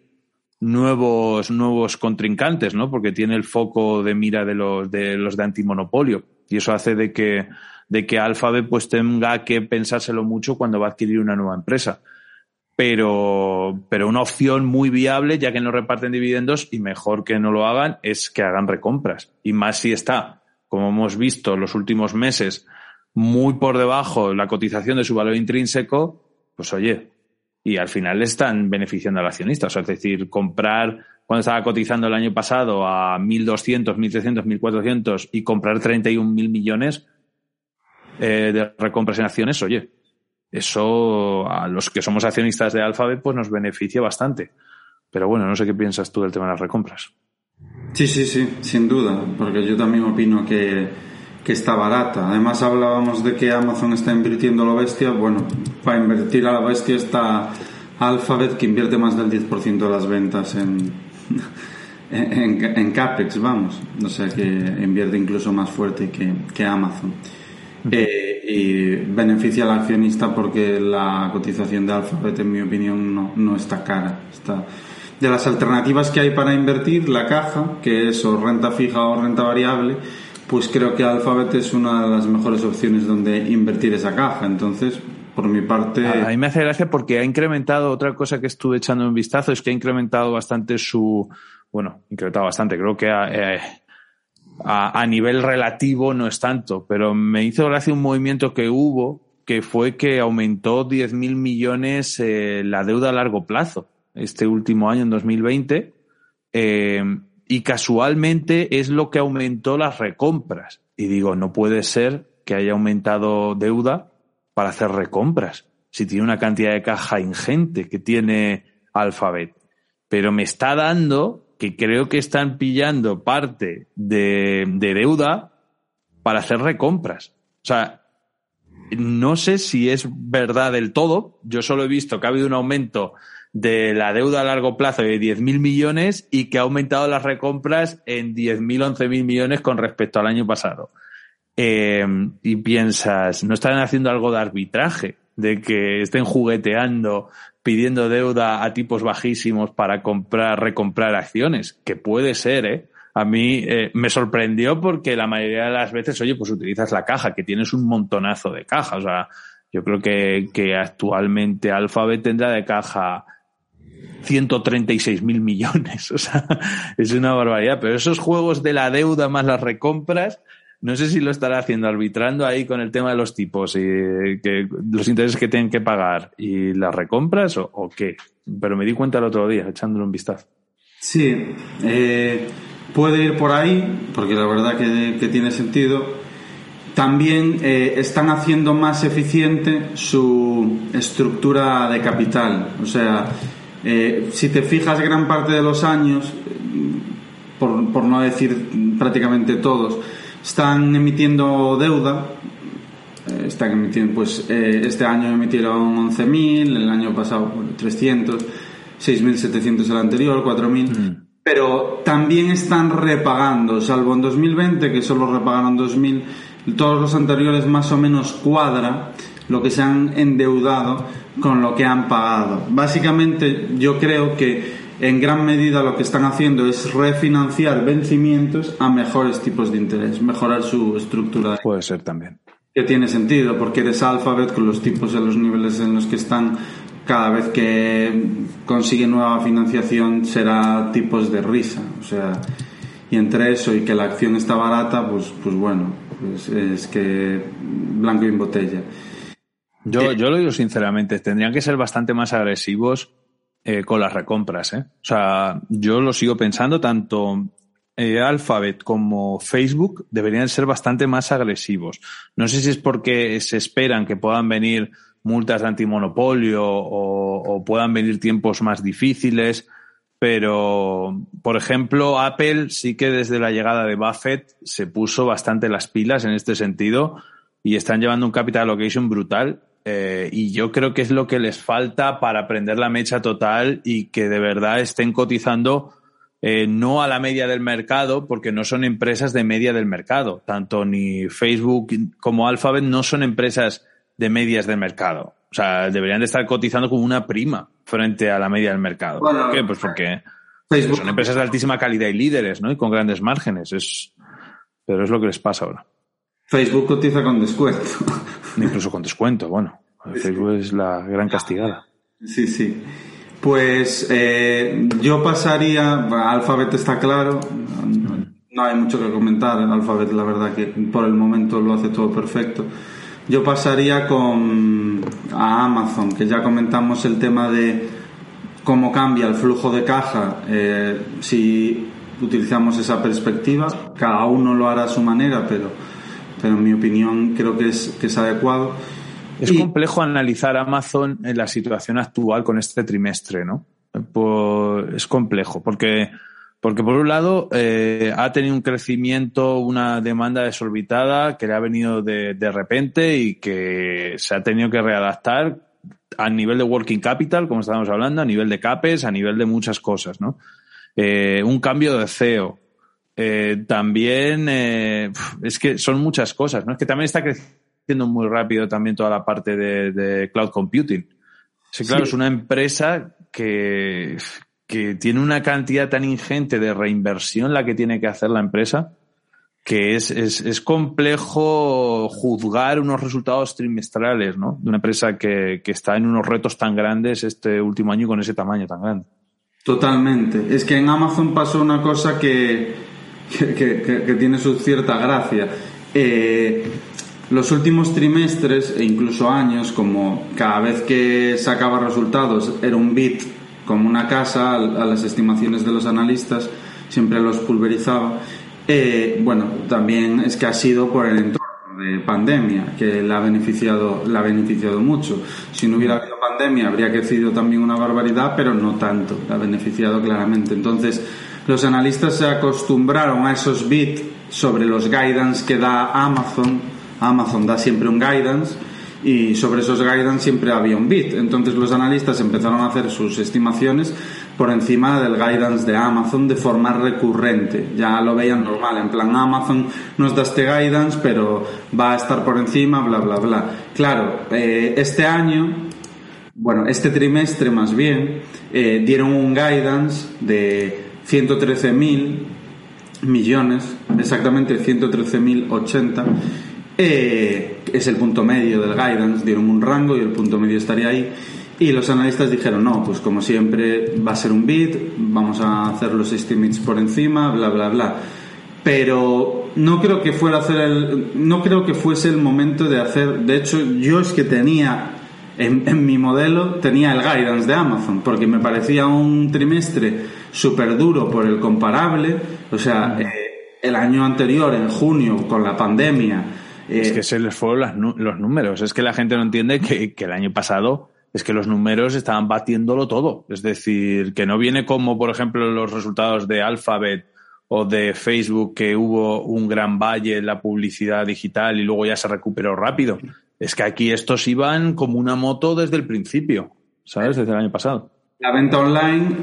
nuevos, nuevos contrincantes, ¿no? Porque tiene el foco de mira de los de los de antimonopolio. Y eso hace de que, de que Alphabet pues tenga que pensárselo mucho cuando va a adquirir una nueva empresa. Pero, pero una opción muy viable, ya que no reparten dividendos, y mejor que no lo hagan, es que hagan recompras. Y más si está, como hemos visto los últimos meses, muy por debajo la cotización de su valor intrínseco, pues oye, y al final están beneficiando al accionista. O sea, es decir, comprar cuando estaba cotizando el año pasado a 1.200, 1.300, 1.400 y comprar 31.000 millones eh, de recompras en acciones, oye, eso a los que somos accionistas de Alphabet pues nos beneficia bastante. Pero bueno, no sé qué piensas tú del tema de las recompras. Sí, sí, sí, sin duda, porque yo también opino que, que está barata. Además hablábamos de que Amazon está invirtiendo a la bestia. Bueno, para invertir a la bestia está Alphabet, que invierte más del 10% de las ventas en, en, en, CAPEX, vamos. O sea que invierte incluso más fuerte que, que Amazon. Eh, y beneficia al accionista porque la cotización de Alphabet, en mi opinión, no, no está cara. Está, de las alternativas que hay para invertir, la caja, que es o renta fija o renta variable, pues creo que Alphabet es una de las mejores opciones donde invertir esa caja. Entonces, por mi parte. A, mí me hace gracia porque ha incrementado, otra cosa que estuve echando un vistazo es que ha incrementado bastante su. Bueno, incrementado bastante, creo que eh, a, nivel relativo no es tanto, pero me hizo gracia un movimiento que hubo que fue que aumentó 10.000 millones eh, la deuda a largo plazo este último año, en 2020. Eh, y casualmente es lo que aumentó las recompras. Y digo, no puede ser que haya aumentado deuda para hacer recompras, si tiene una cantidad de caja ingente que tiene Alphabet. Pero me está dando que creo que están pillando parte de, de deuda para hacer recompras. O sea, no sé si es verdad del todo. Yo solo he visto que ha habido un aumento de la deuda a largo plazo de 10.000 millones y que ha aumentado las recompras en 10.000, 11.000 millones con respecto al año pasado. Eh, y piensas, ¿no están haciendo algo de arbitraje? De que estén jugueteando, pidiendo deuda a tipos bajísimos para comprar, recomprar acciones, que puede ser, ¿eh? A mí eh, me sorprendió porque la mayoría de las veces, oye, pues utilizas la caja, que tienes un montonazo de caja. O sea, yo creo que, que actualmente Alphabet tendrá de caja 136 mil millones. O sea, es una barbaridad. Pero esos juegos de la deuda más las recompras, no sé si lo estará haciendo arbitrando ahí con el tema de los tipos y que los intereses que tienen que pagar y las recompras o, qué. Pero me di cuenta el otro día, echándole un vistazo. Sí, eh, puede ir por ahí, porque la verdad que, que tiene sentido. También eh, están haciendo más eficiente su estructura de capital. O sea, eh, si te fijas gran parte de los años, por, por no decir prácticamente todos, están emitiendo deuda. Eh, están emitiendo, pues eh, este año emitieron 11.000, el año pasado 300, 6.700 el anterior, 4.000. Mm. Pero también están repagando, salvo en 2020, que solo repagaron 2.000, todos los anteriores más o menos cuadra lo que se han endeudado con lo que han pagado. Básicamente yo creo que en gran medida lo que están haciendo es refinanciar vencimientos a mejores tipos de interés, mejorar su estructura. Puede ser también. Que tiene sentido, porque eres Alphabet con los tipos en los niveles en los que están, cada vez que consigue nueva financiación será tipos de risa. O sea, y entre eso y que la acción está barata, pues, pues bueno, pues es que blanco y en botella. Yo, yo lo digo sinceramente, tendrían que ser bastante más agresivos eh, con las recompras. ¿eh? O sea, yo lo sigo pensando, tanto eh, Alphabet como Facebook deberían ser bastante más agresivos. No sé si es porque se esperan que puedan venir multas de antimonopolio o, o puedan venir tiempos más difíciles, pero, por ejemplo, Apple sí que desde la llegada de Buffett se puso bastante las pilas en este sentido y están llevando un capital allocation brutal eh, y yo creo que es lo que les falta para prender la mecha total y que de verdad estén cotizando eh, no a la media del mercado, porque no son empresas de media del mercado. Tanto ni Facebook como Alphabet no son empresas de medias del mercado. O sea, deberían de estar cotizando como una prima frente a la media del mercado. ¿Por qué? Pues porque son empresas de altísima calidad y líderes, ¿no? Y con grandes márgenes. Es, pero es lo que les pasa ahora. Facebook cotiza con descuento. Incluso con descuento, bueno. Facebook es la gran castigada. Sí, sí. Pues eh, yo pasaría, Alphabet está claro, no hay mucho que comentar, Alphabet la verdad que por el momento lo hace todo perfecto. yo pasaría con a Amazon, que ya comentamos el tema de cómo cambia el flujo de caja eh, si utilizamos esa perspectiva. Cada uno lo hará a su manera, pero, pero en mi opinión creo que es, que es adecuado. Es complejo analizar Amazon en la situación actual con este trimestre, ¿no? es complejo, porque, porque por un lado eh, ha tenido un crecimiento, una demanda desorbitada que le ha venido de, de repente y que se ha tenido que readaptar a nivel de working capital, como estábamos hablando, a nivel de CAPES, a nivel de muchas cosas, ¿no? Eh, un cambio de CEO. Eh, también eh, es que son muchas cosas, ¿no? Es que también está creciendo muy rápido también toda la parte de, cloud computing. Sí, claro, es una empresa que, que tiene una cantidad tan ingente de reinversión la que tiene que hacer la empresa que es, es, es, complejo juzgar unos resultados trimestrales, ¿no? De una empresa que, que está en unos retos tan grandes este último año y con ese tamaño tan grande. Totalmente. Es que en Amazon pasó una cosa que, que, que, que tiene su cierta gracia. Eh, los últimos trimestres e incluso años, como cada vez que sacaba resultados era un bit como una casa a las estimaciones de los analistas, siempre los pulverizaba. Eh, bueno, también es que ha sido por el entorno de pandemia que la ha beneficiado, la ha beneficiado mucho. Si no hubiera habido pandemia habría crecido también una barbaridad, pero no tanto, la ha beneficiado claramente. Entonces, los analistas se acostumbraron a esos bits sobre los guidance que da Amazon. Amazon da siempre un guidance y sobre esos guidance siempre había un bit. Entonces los analistas empezaron a hacer sus estimaciones por encima del guidance de Amazon de forma recurrente. Ya lo veían normal, en plan Amazon nos da este guidance, pero va a estar por encima, bla, bla, bla. Claro, eh, este año, bueno, este trimestre más bien, eh, dieron un guidance de 113.000 millones, exactamente 113.080. Eh, es el punto medio del guidance, dieron un rango y el punto medio estaría ahí. Y los analistas dijeron, no, pues como siempre va a ser un bit, vamos a hacer los estimates por encima, bla, bla, bla. Pero no creo que fuera hacer el, no creo que fuese el momento de hacer, de hecho yo es que tenía en, mi modelo tenía el guidance de Amazon, porque me parecía un trimestre súper duro por el comparable, o sea, eh, el año anterior, en junio, con la pandemia. es que se les fueron los números, es que la gente no entiende que, que el año pasado es que los números estaban batiéndolo todo. Es decir, que no viene como, por ejemplo, los resultados de Alphabet o de Facebook, que hubo un gran valle en la publicidad digital y luego ya se recuperó rápido. Es que aquí estos iban como una moto desde el principio, ¿sabes? Desde el año pasado. La venta online,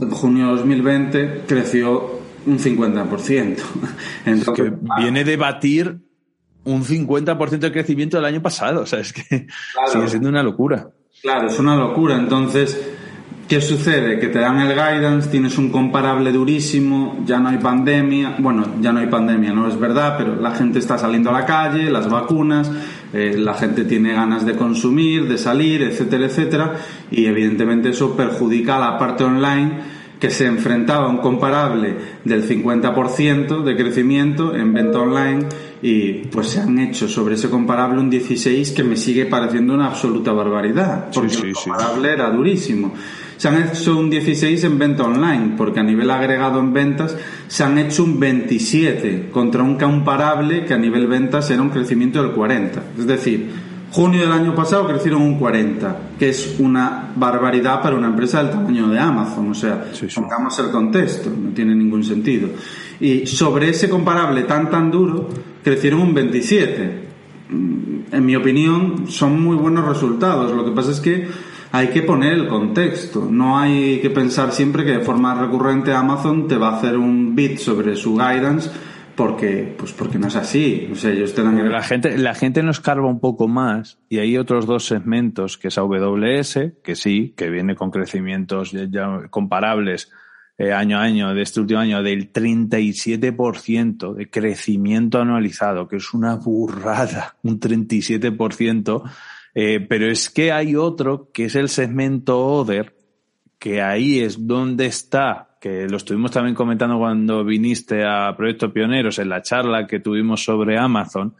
en junio de 2020, creció un 50%. Entonces, que viene de batir un 50% de crecimiento del año pasado. O sea, es que sigue siendo una locura. Claro, es una locura. Entonces, ¿qué sucede? Que te dan el guidance, tienes un comparable durísimo, ya no hay pandemia. Bueno, ya no hay pandemia, no es verdad, pero la gente está saliendo a la calle, las vacunas, eh, la gente tiene ganas de consumir, de salir, etcétera, etcétera. Y evidentemente eso perjudica a la parte online que se enfrentaba a un comparable del 50% de crecimiento en venta online y pues se han hecho sobre ese comparable un 16 que me sigue pareciendo una absoluta barbaridad, porque el comparable era durísimo. Se han hecho un 16 en venta online, porque a nivel agregado en ventas se han hecho un 27 contra un comparable que a nivel ventas era un crecimiento del 40. Es decir, junio del año pasado crecieron un 40, que es una barbaridad para una empresa del tamaño de Amazon. O sea, pongamos el contexto, no tiene ningún sentido. Y sobre ese comparable tan tan duro, crecieron un 27. Mm, en mi opinión, son muy buenos resultados. Lo que pasa es que hay que poner el contexto. No hay que pensar siempre que de forma recurrente Amazon te va a hacer un bit sobre su guidance porque pues porque no es así o sea, ellos te la gente la gente nos carga un poco más y hay otros dos segmentos que es AWS que sí que viene con crecimientos comparables eh, año a año, de este último año, del 37% de crecimiento anualizado, que es una burrada, un 37%, eh, pero es que hay otro que es el segmento Other, que ahí es donde está, que lo estuvimos también comentando cuando viniste a Proyecto Pioneros en la charla que tuvimos sobre Amazon,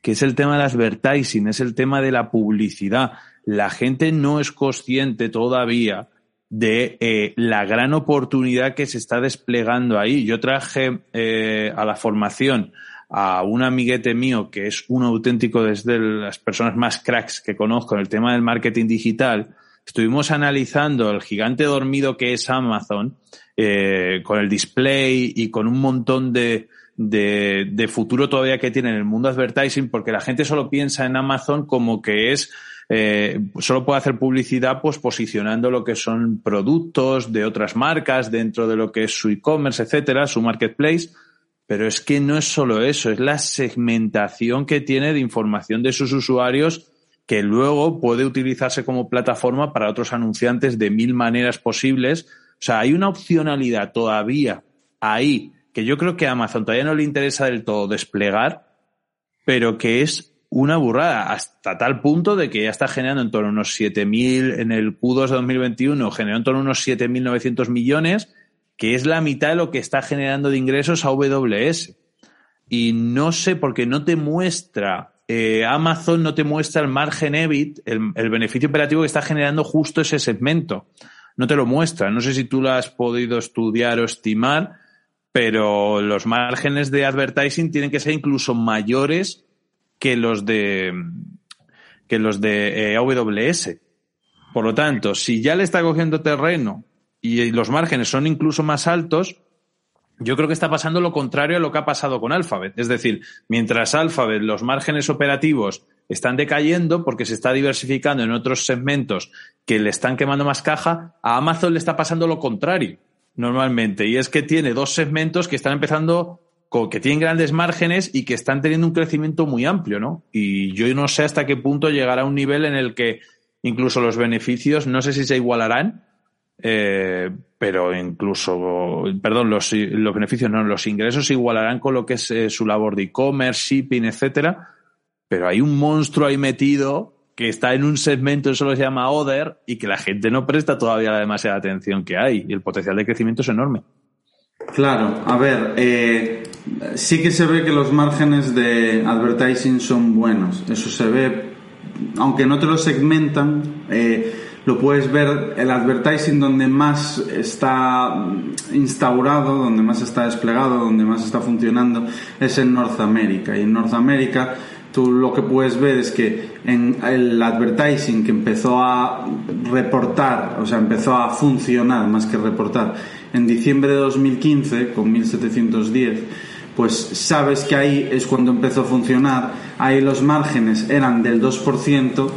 que es el tema del advertising, es el tema de la publicidad. La gente no es consciente todavía de eh, la gran oportunidad que se está desplegando ahí. Yo traje eh, a la formación a un amiguete mío que es un auténtico desde las personas más cracks que conozco en el tema del marketing digital. Estuvimos analizando el gigante dormido que es Amazon eh, con el display y con un montón de, de, de, futuro todavía que tiene en el mundo advertising, porque la gente solo piensa en Amazon como que es eh, solo puede hacer publicidad pues posicionando lo que son productos de otras marcas dentro de lo que es su e-commerce, etcétera, su marketplace. Pero es que no es solo eso, es la segmentación que tiene de información de sus usuarios que luego puede utilizarse como plataforma para otros anunciantes de mil maneras posibles. O sea, hay una opcionalidad todavía ahí que yo creo que a Amazon todavía no le interesa del todo desplegar, pero que es una burrada, hasta tal punto de que ya está generando en torno a unos 7.000, en el Q2 de 2021 generó en torno a unos 7.900 millones, que es la mitad de lo que está generando de ingresos a AWS. Y no sé, porque no te muestra, eh, Amazon no te muestra el margen EBIT, el, el beneficio operativo que está generando justo ese segmento. No te lo muestra. No sé si tú lo has podido estudiar o estimar, pero los márgenes de advertising tienen que ser incluso mayores que los de que los de eh, AWS. Por lo tanto, si ya le está cogiendo terreno y los márgenes son incluso más altos, yo creo que está pasando lo contrario a lo que ha pasado con Alphabet. Es decir, mientras Alphabet los márgenes operativos están decayendo porque se está diversificando en otros segmentos que le están quemando más caja, a Amazon le está pasando lo contrario normalmente. Y es que tiene dos segmentos que están empezando que tienen grandes márgenes y que están teniendo un crecimiento muy amplio, ¿no? Y yo no sé hasta qué punto llegará un nivel en el que incluso los beneficios, no sé si se igualarán, eh, pero incluso, perdón, los, los, beneficios no, los ingresos igualarán con lo que es eh, su labor de e-commerce, shipping, etcétera, pero hay un monstruo ahí metido que está en un segmento, eso se llama Other, y que la gente no presta todavía la demasiada atención que hay, y el potencial de crecimiento es enorme. Claro, a ver, eh, sí que se ve que los márgenes de advertising son buenos. Eso se ve, aunque no te lo segmentan, eh, lo puedes ver el advertising donde más está instaurado, donde más está desplegado, donde más está funcionando, es en Norteamérica. Y en Norteamérica tú lo que puedes ver es que en el advertising que empezó a reportar, o sea, empezó a funcionar más que reportar, en diciembre de 2015 con 1710, pues sabes que ahí es cuando empezó a funcionar, ahí los márgenes eran del 2%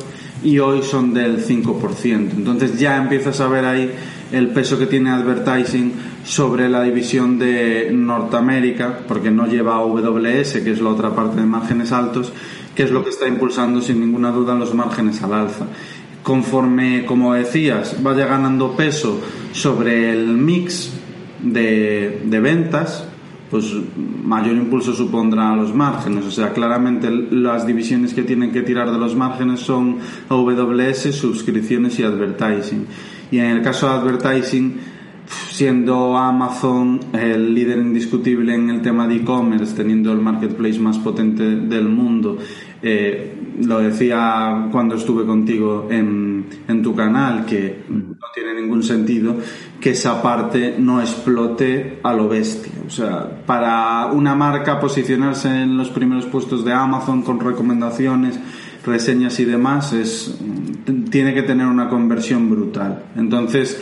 y hoy son del 5%. Entonces ya empiezas a ver ahí el peso que tiene advertising sobre la división de Norteamérica, porque no lleva AWS, que es la otra parte de márgenes altos, que es lo que está impulsando sin ninguna duda los márgenes al alza. Conforme, como decías, vaya ganando peso sobre el mix de, de ventas, pues mayor impulso supondrá a los márgenes. O sea, claramente las divisiones que tienen que tirar de los márgenes son AWS, suscripciones y advertising. Y en el caso de advertising, siendo Amazon el líder indiscutible en el tema de e-commerce, teniendo el marketplace más potente del mundo, eh, lo decía cuando estuve contigo en, en tu canal, que no tiene ningún sentido que esa parte no explote a lo bestia. O sea, para una marca posicionarse en los primeros puestos de Amazon con recomendaciones, reseñas y demás, es, tiene que tener una conversión brutal. Entonces,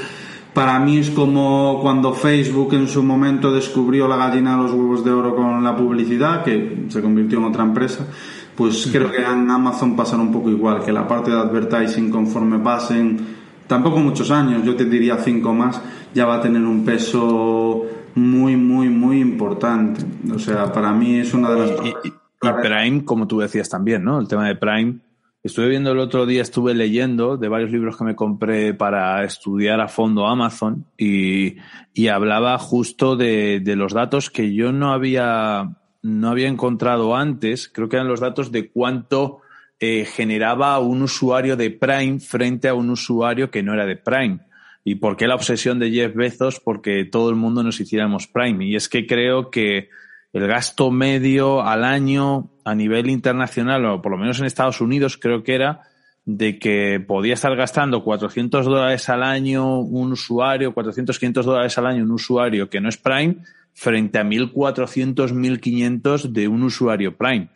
para mí es como cuando Facebook en su momento descubrió la gallina de los huevos de oro con la publicidad, que se convirtió en otra empresa pues creo que en Amazon pasará un poco igual, que la parte de advertising conforme pasen, tampoco muchos años, yo te diría cinco más, ya va a tener un peso muy, muy, muy importante. O sea, para mí es una de las... Y, Prime, como tú decías también, ¿no? El tema de Prime. Estuve viendo el otro día, estuve leyendo de varios libros que me compré para estudiar a fondo Amazon y, y hablaba justo de, de los datos que yo no había no había encontrado antes, creo que eran los datos de cuánto eh, generaba un usuario de Prime frente a un usuario que no era de Prime. ¿Y por qué la obsesión de Jeff Bezos? Porque todo el mundo nos hiciéramos Prime. Y es que creo que el gasto medio al año a nivel internacional, o por lo menos en Estados Unidos creo que era, de que podía estar gastando 400 dólares al año un usuario, 400, 500 dólares al año un usuario que no es Prime, frente a 1.400, 1.500 de un usuario Prime.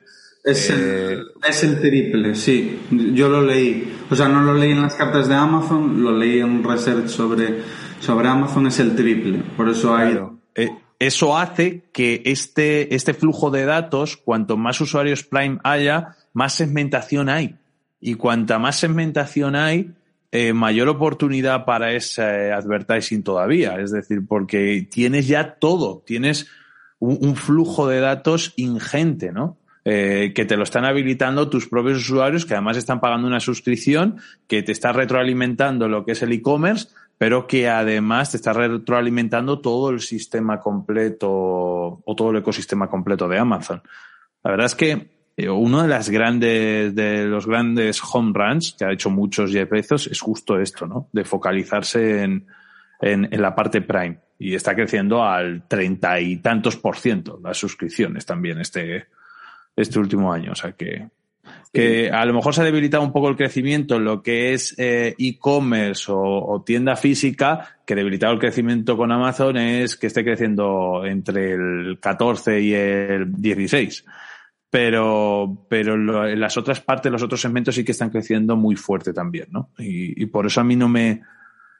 Es, el, es el triple, sí. Yo lo leí. O sea, no lo leí en las cartas de Amazon, lo leí en un research sobre, sobre Amazon, es el triple. Por eso hay. Eh, eso hace que este, este flujo de datos, cuanto más usuarios Prime haya, más segmentación hay. Y cuanta más segmentación hay, eh, mayor oportunidad para ese advertising todavía. Es decir, porque tienes ya todo, tienes un, flujo de datos ingente, ¿no? Eh, que te lo están habilitando tus propios usuarios, que además están pagando una suscripción, que te está retroalimentando lo que es el e-commerce, pero que además te está retroalimentando todo el sistema completo o todo el ecosistema completo de Amazon. La verdad es que uno de las grandes, de los grandes home runs que ha hecho muchos Jeff Bezos es justo esto, ¿no? De focalizarse en, en, en la parte Prime. Y está creciendo al treinta y tantos por ciento las suscripciones también este, este último año. O sea que, que a lo mejor se ha debilitado un poco el crecimiento en lo que es eh, e-commerce o, o, tienda física, que debilitado el crecimiento con Amazon es que esté creciendo entre el 14 y el 16. Pero, pero lo, en las otras partes, los otros segmentos sí que están creciendo muy fuerte también, ¿no? Y, y por eso a mí no me,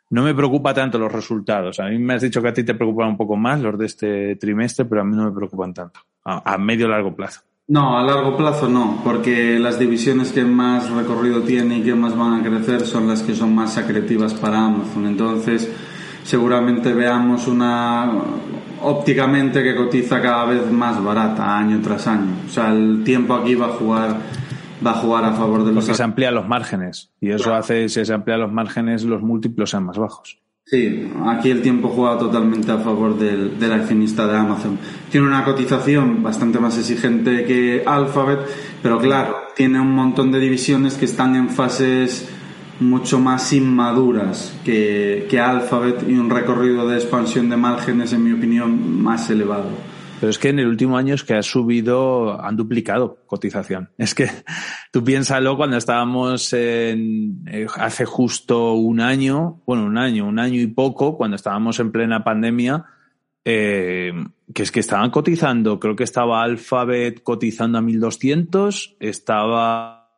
no me preocupa tanto los resultados. A mí me has dicho que a ti te preocupan un poco más los de este trimestre, pero a mí no me preocupan tanto. A, a medio largo plazo. No, a largo plazo no, porque las divisiones que más recorrido tienen y que más van a crecer son las que son más acretivas para Amazon. Entonces, seguramente veamos una ópticamente que cotiza cada vez más barata año tras año. O sea, el tiempo aquí va a jugar va a jugar a favor de los Porque se amplían los márgenes y eso claro. hace si se amplían los márgenes los múltiplos sean más bajos. Sí, aquí el tiempo juega totalmente a favor del, del, accionista de Amazon. Tiene una cotización bastante más exigente que Alphabet, pero claro, tiene un montón de divisiones que están en fases mucho más inmaduras que, que Alphabet y un recorrido de expansión de márgenes, en mi opinión, más elevado. Pero es que en el último año es que ha subido, han duplicado cotización. Es que tú piénsalo cuando estábamos en, eh, hace justo un año, bueno, un año, un año y poco, cuando estábamos en plena pandemia, eh, que es que estaban cotizando, creo que estaba Alphabet cotizando a 1200, estaba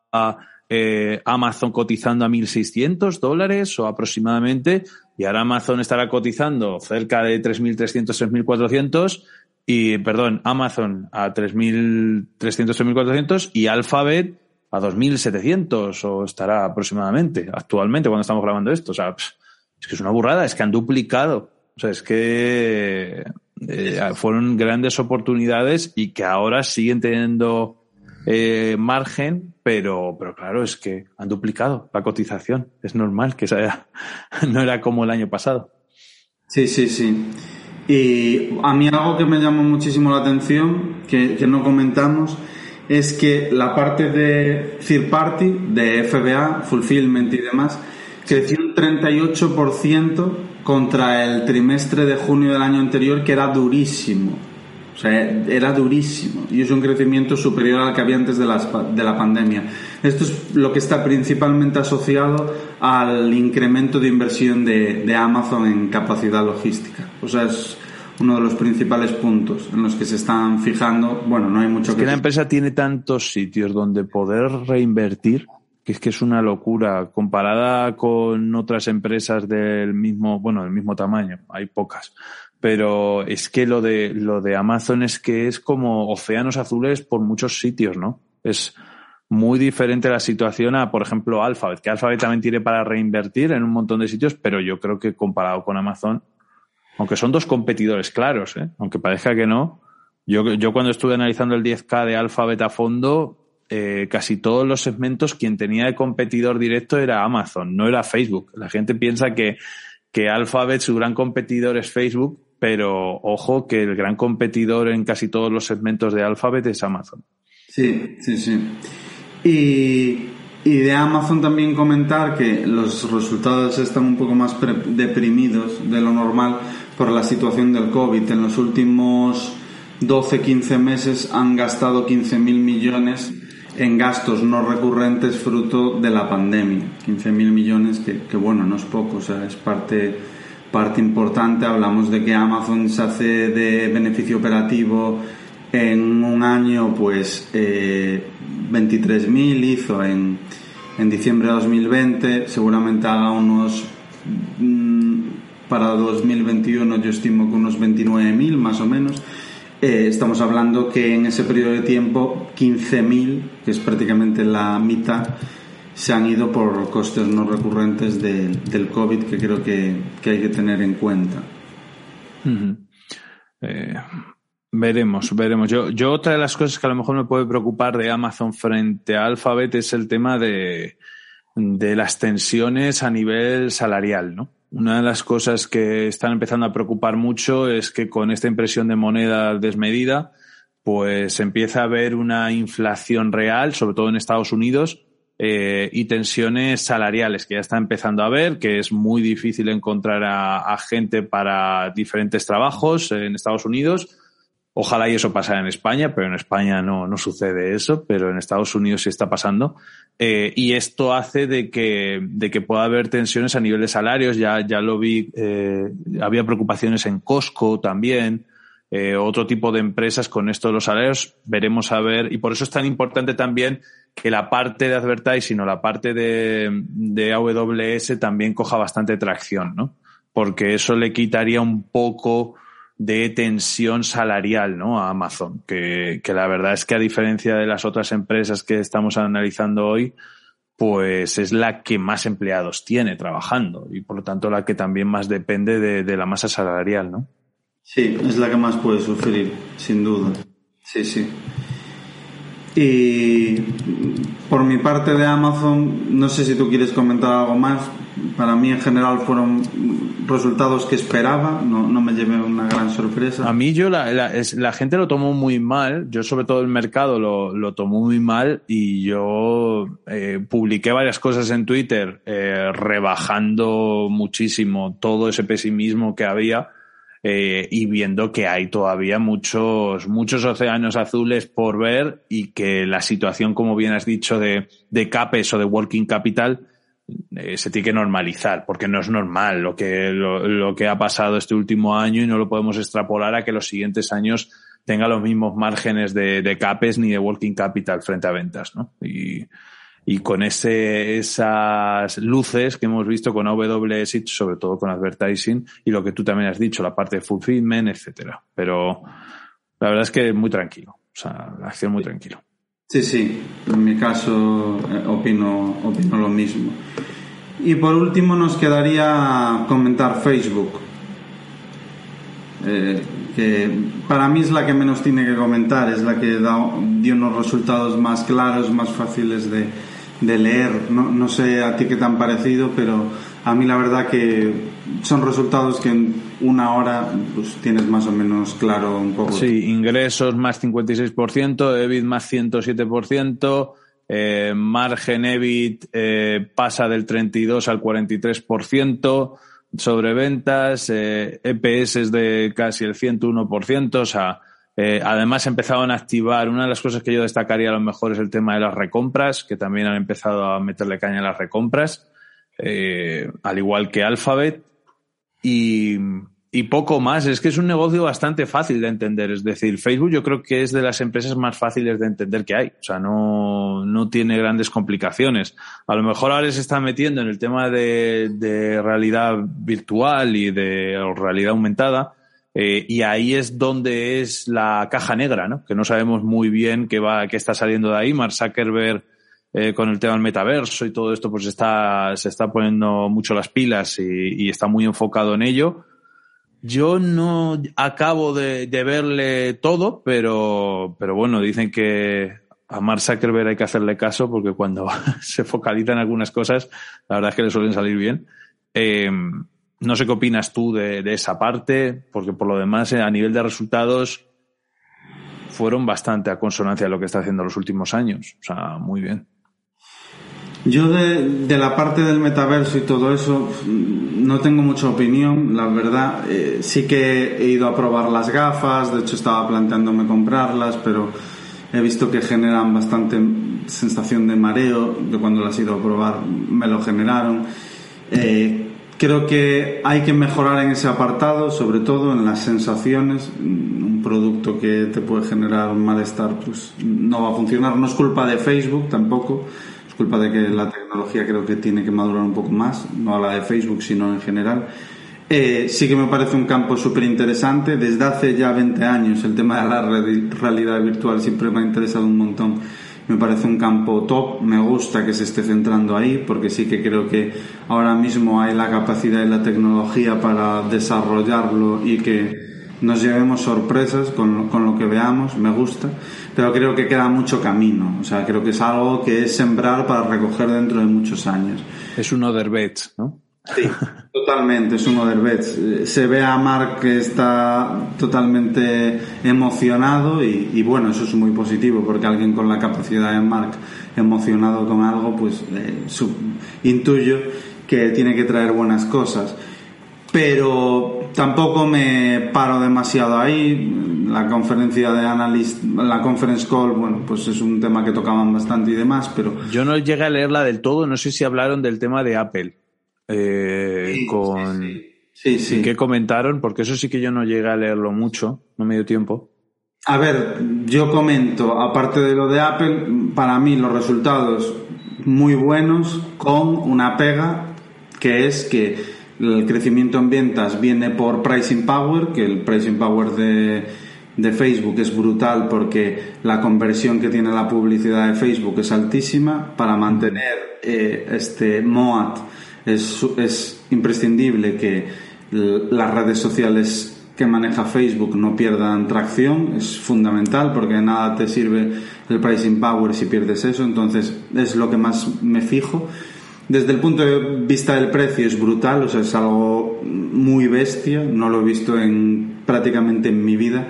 eh, Amazon cotizando a 1.600 dólares o aproximadamente, y ahora Amazon estará cotizando cerca de 3.300, 3.400 y, perdón, Amazon a 3.300, 3.400 y Alphabet a 2.700 o estará aproximadamente actualmente cuando estamos grabando esto. O sea, es que es una burrada, es que han duplicado. O sea, es que eh, fueron grandes oportunidades y que ahora siguen teniendo eh, margen, pero, pero claro, es que han duplicado la cotización. Es normal que sea, no era como el año pasado. Sí, sí, sí. Y a mí algo que me llamó muchísimo la atención, que, no comentamos, es que la parte de third party, de FBA, fulfillment y demás, creció un 38% contra el trimestre de junio del año anterior, que era durísimo. O sea, era durísimo. Y es un crecimiento superior al que había antes de la, de la pandemia. Esto es lo que está principalmente asociado al incremento de inversión de, de Amazon en capacidad logística. O sea, es uno de los principales puntos en los que se están fijando. Bueno, no hay mucho es que. que la empresa tiene tantos sitios donde poder reinvertir que es que es una locura comparada con otras empresas del mismo, bueno, del mismo tamaño. Hay pocas pero es que lo de lo de Amazon es que es como océanos azules por muchos sitios, ¿no? Es muy diferente la situación a, por ejemplo, Alphabet, que Alphabet también tiene para reinvertir en un montón de sitios, pero yo creo que comparado con Amazon, aunque son dos competidores claros, ¿eh? aunque parezca que no, yo, yo cuando estuve analizando el 10K de Alphabet a fondo, eh, casi todos los segmentos, quien tenía de competidor directo era Amazon, no era Facebook. La gente piensa que, que Alphabet, su gran competidor es Facebook, pero ojo que el gran competidor en casi todos los segmentos de Alphabet es Amazon. Sí, sí, sí. Y, de Amazon también comentar que los resultados están un poco más deprimidos de lo normal por la situación del COVID. En los últimos 12-15 meses han gastado 15.000 millones en gastos no recurrentes fruto de la pandemia. 15.000 millones que, que, bueno, no es poco, o sea, es parte, parte importante. Hablamos de que Amazon se hace de beneficio operativo en un año, pues eh, 23.000 hizo en, en diciembre de 2020, seguramente haga unos mm, para 2021 yo estimo que unos 29.000 más o menos. Eh, estamos hablando que en ese periodo de tiempo 15.000, que es prácticamente la mitad, se han ido por costes no recurrentes de, del COVID que creo que, que, hay que tener en cuenta. Eh, veremos, veremos. Yo, yo otra de las cosas que a lo mejor me puede preocupar de Amazon frente a Alphabet es el tema de, de las tensiones a nivel salarial, ¿no? Una de las cosas que están empezando a preocupar mucho es que con esta impresión de moneda desmedida, pues empieza a haber una inflación real, sobre todo en Estados Unidos, eh, y tensiones salariales que ya está empezando a ver, que es muy difícil encontrar a, gente para diferentes trabajos en Estados Unidos. Ojalá y eso pasara en España, pero en España no, no sucede eso, pero en Estados Unidos sí está pasando. Eh, y esto hace de que, de que pueda haber tensiones a nivel de salarios. Ya, ya lo vi, eh, había preocupaciones en Costco también, eh, otro tipo de empresas con esto de los salarios. Veremos a ver, y por eso es tan importante también que la parte de advertising o la parte de, de AWS también coja bastante tracción, ¿no? Porque eso le quitaría un poco de tensión salarial ¿no? a Amazon, que, que, la verdad es que a diferencia de las otras empresas que estamos analizando hoy, pues es la que más empleados tiene trabajando y por lo tanto la que también más depende de, de la masa salarial, ¿no? Sí, es la que más puede sufrir, sin duda. Sí, sí. Y por mi parte de Amazon, no sé si tú quieres comentar algo más. Para mí en general fueron resultados que esperaba, no, no me llevé una gran sorpresa. A mí yo la, la, es, la, gente lo tomó muy mal, yo sobre todo el mercado lo, lo tomó muy mal y yo eh, publiqué varias cosas en Twitter eh, rebajando muchísimo todo ese pesimismo que había eh, y viendo que hay todavía muchos, muchos océanos azules por ver y que la situación, como bien has dicho, de, de CAPES o de Working Capital eh, se tiene que normalizar, porque no es normal lo que, lo, lo, que ha pasado este último año y no lo podemos extrapolar a que los siguientes años tenga los mismos márgenes de, de CAPES ni de Working Capital frente a ventas, ¿no? Y, y con ese, esas luces que hemos visto con AWS, sobre todo con advertising, y lo que tú también has dicho, la parte de fulfillment, etcétera. Pero la verdad es que muy tranquilo. O sea, la acción muy tranquilo. Sí, sí. En mi caso eh, opino, opino lo mismo. Y por último nos quedaría comentar Facebook. Eh, que para mí es la que menos tiene que comentar, es la que da, dio unos resultados más claros, más fáciles de, de leer. No, no, sé a ti qué te han parecido, pero a mí la verdad que son resultados que en una hora pues tienes más o menos claro un poco. Sí, ingresos más 56%, EBIT más 107%, eh, margen EBIT eh, pasa del 32 al 43%, sobre ventas, EPS es de casi el 101%, o sea, eh, además empezaron a activar, una de las cosas que yo destacaría a lo mejor es el tema de las recompras, que también han empezado a meterle caña a las recompras, eh, al igual que Alphabet, y, y poco más. Es que es un negocio bastante fácil de entender. Es decir, Facebook yo creo que es de las empresas más fáciles de entender que hay. O sea, no, no tiene grandes complicaciones. A lo mejor ahora se está metiendo en el tema de, de realidad virtual y de realidad aumentada. Eh, y ahí es donde es la caja negra, ¿no? Que no sabemos muy bien qué va, qué está saliendo de ahí. Mark Zuckerberg, eh, con el tema del metaverso y todo esto, pues está, se está poniendo mucho las pilas y, está muy enfocado en ello yo no acabo de, verle todo, pero, pero bueno, dicen que a Mark Zuckerberg hay que hacerle caso porque cuando se focaliza en algunas cosas, la verdad es que le suelen salir bien. Eh, no sé qué opinas tú de, esa parte, porque por lo demás, a nivel de resultados, fueron bastante a consonancia de lo que está haciendo los últimos años. O sea, muy bien. Yo de, la parte del metaverso y todo eso no tengo mucha opinión, la verdad. Eh, sí que he ido a probar las gafas, de hecho estaba planteándome comprarlas, pero he visto que generan bastante sensación de mareo, de cuando las he ido a probar me lo generaron. Eh, creo que hay que mejorar en ese apartado, sobre todo en las sensaciones. Un producto que te puede generar un malestar pues no va a funcionar. No es culpa de Facebook tampoco culpa de que la tecnología creo que tiene que madurar un poco más, no a la de Facebook, sino en general. Eh, sí que me parece un campo súper interesante. Desde hace ya 20 años el tema de la realidad virtual siempre me ha interesado un montón. Me parece un campo top, me gusta que se esté centrando ahí, porque sí que creo que ahora mismo hay la capacidad y la tecnología para desarrollarlo y que nos llevemos sorpresas con, lo que veamos, me gusta pero creo que queda mucho camino. O sea, creo que es algo que es sembrar para recoger dentro de muchos años. Es un other bets, ¿no? Sí, totalmente, es un other bets. Se ve a Mark que está totalmente emocionado y, bueno, eso es muy positivo porque alguien con la capacidad de Mark emocionado con algo, pues eh, intuyo que tiene que traer buenas cosas. Pero tampoco me paro demasiado ahí la conferencia de analyst, la conference call, bueno, pues es un tema que tocaban bastante y demás, pero... Yo no llegué a leerla del todo, no sé si hablaron del tema de Apple. Eh, con... Sí, sí. ¿Qué comentaron? Porque eso sí que yo no llegué a leerlo mucho, no me dio tiempo. A ver, yo comento, aparte de lo de Apple, para mí los resultados muy buenos con una pega que es que el crecimiento en ventas viene por pricing power, que el pricing power de de Facebook es brutal porque la conversión que tiene la publicidad de Facebook es altísima. Para mantener eh, este MOAT es, es imprescindible que las redes sociales que maneja Facebook no pierdan tracción, es fundamental porque nada te sirve el pricing power si pierdes eso, entonces es lo que más me fijo. Desde el punto de vista del precio es brutal, o sea, es algo muy bestia, no lo he visto en prácticamente en mi vida.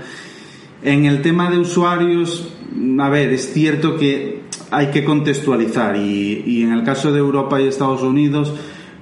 En el tema de usuarios, a ver, es cierto que hay que contextualizar y, en el caso de Europa y Estados Unidos,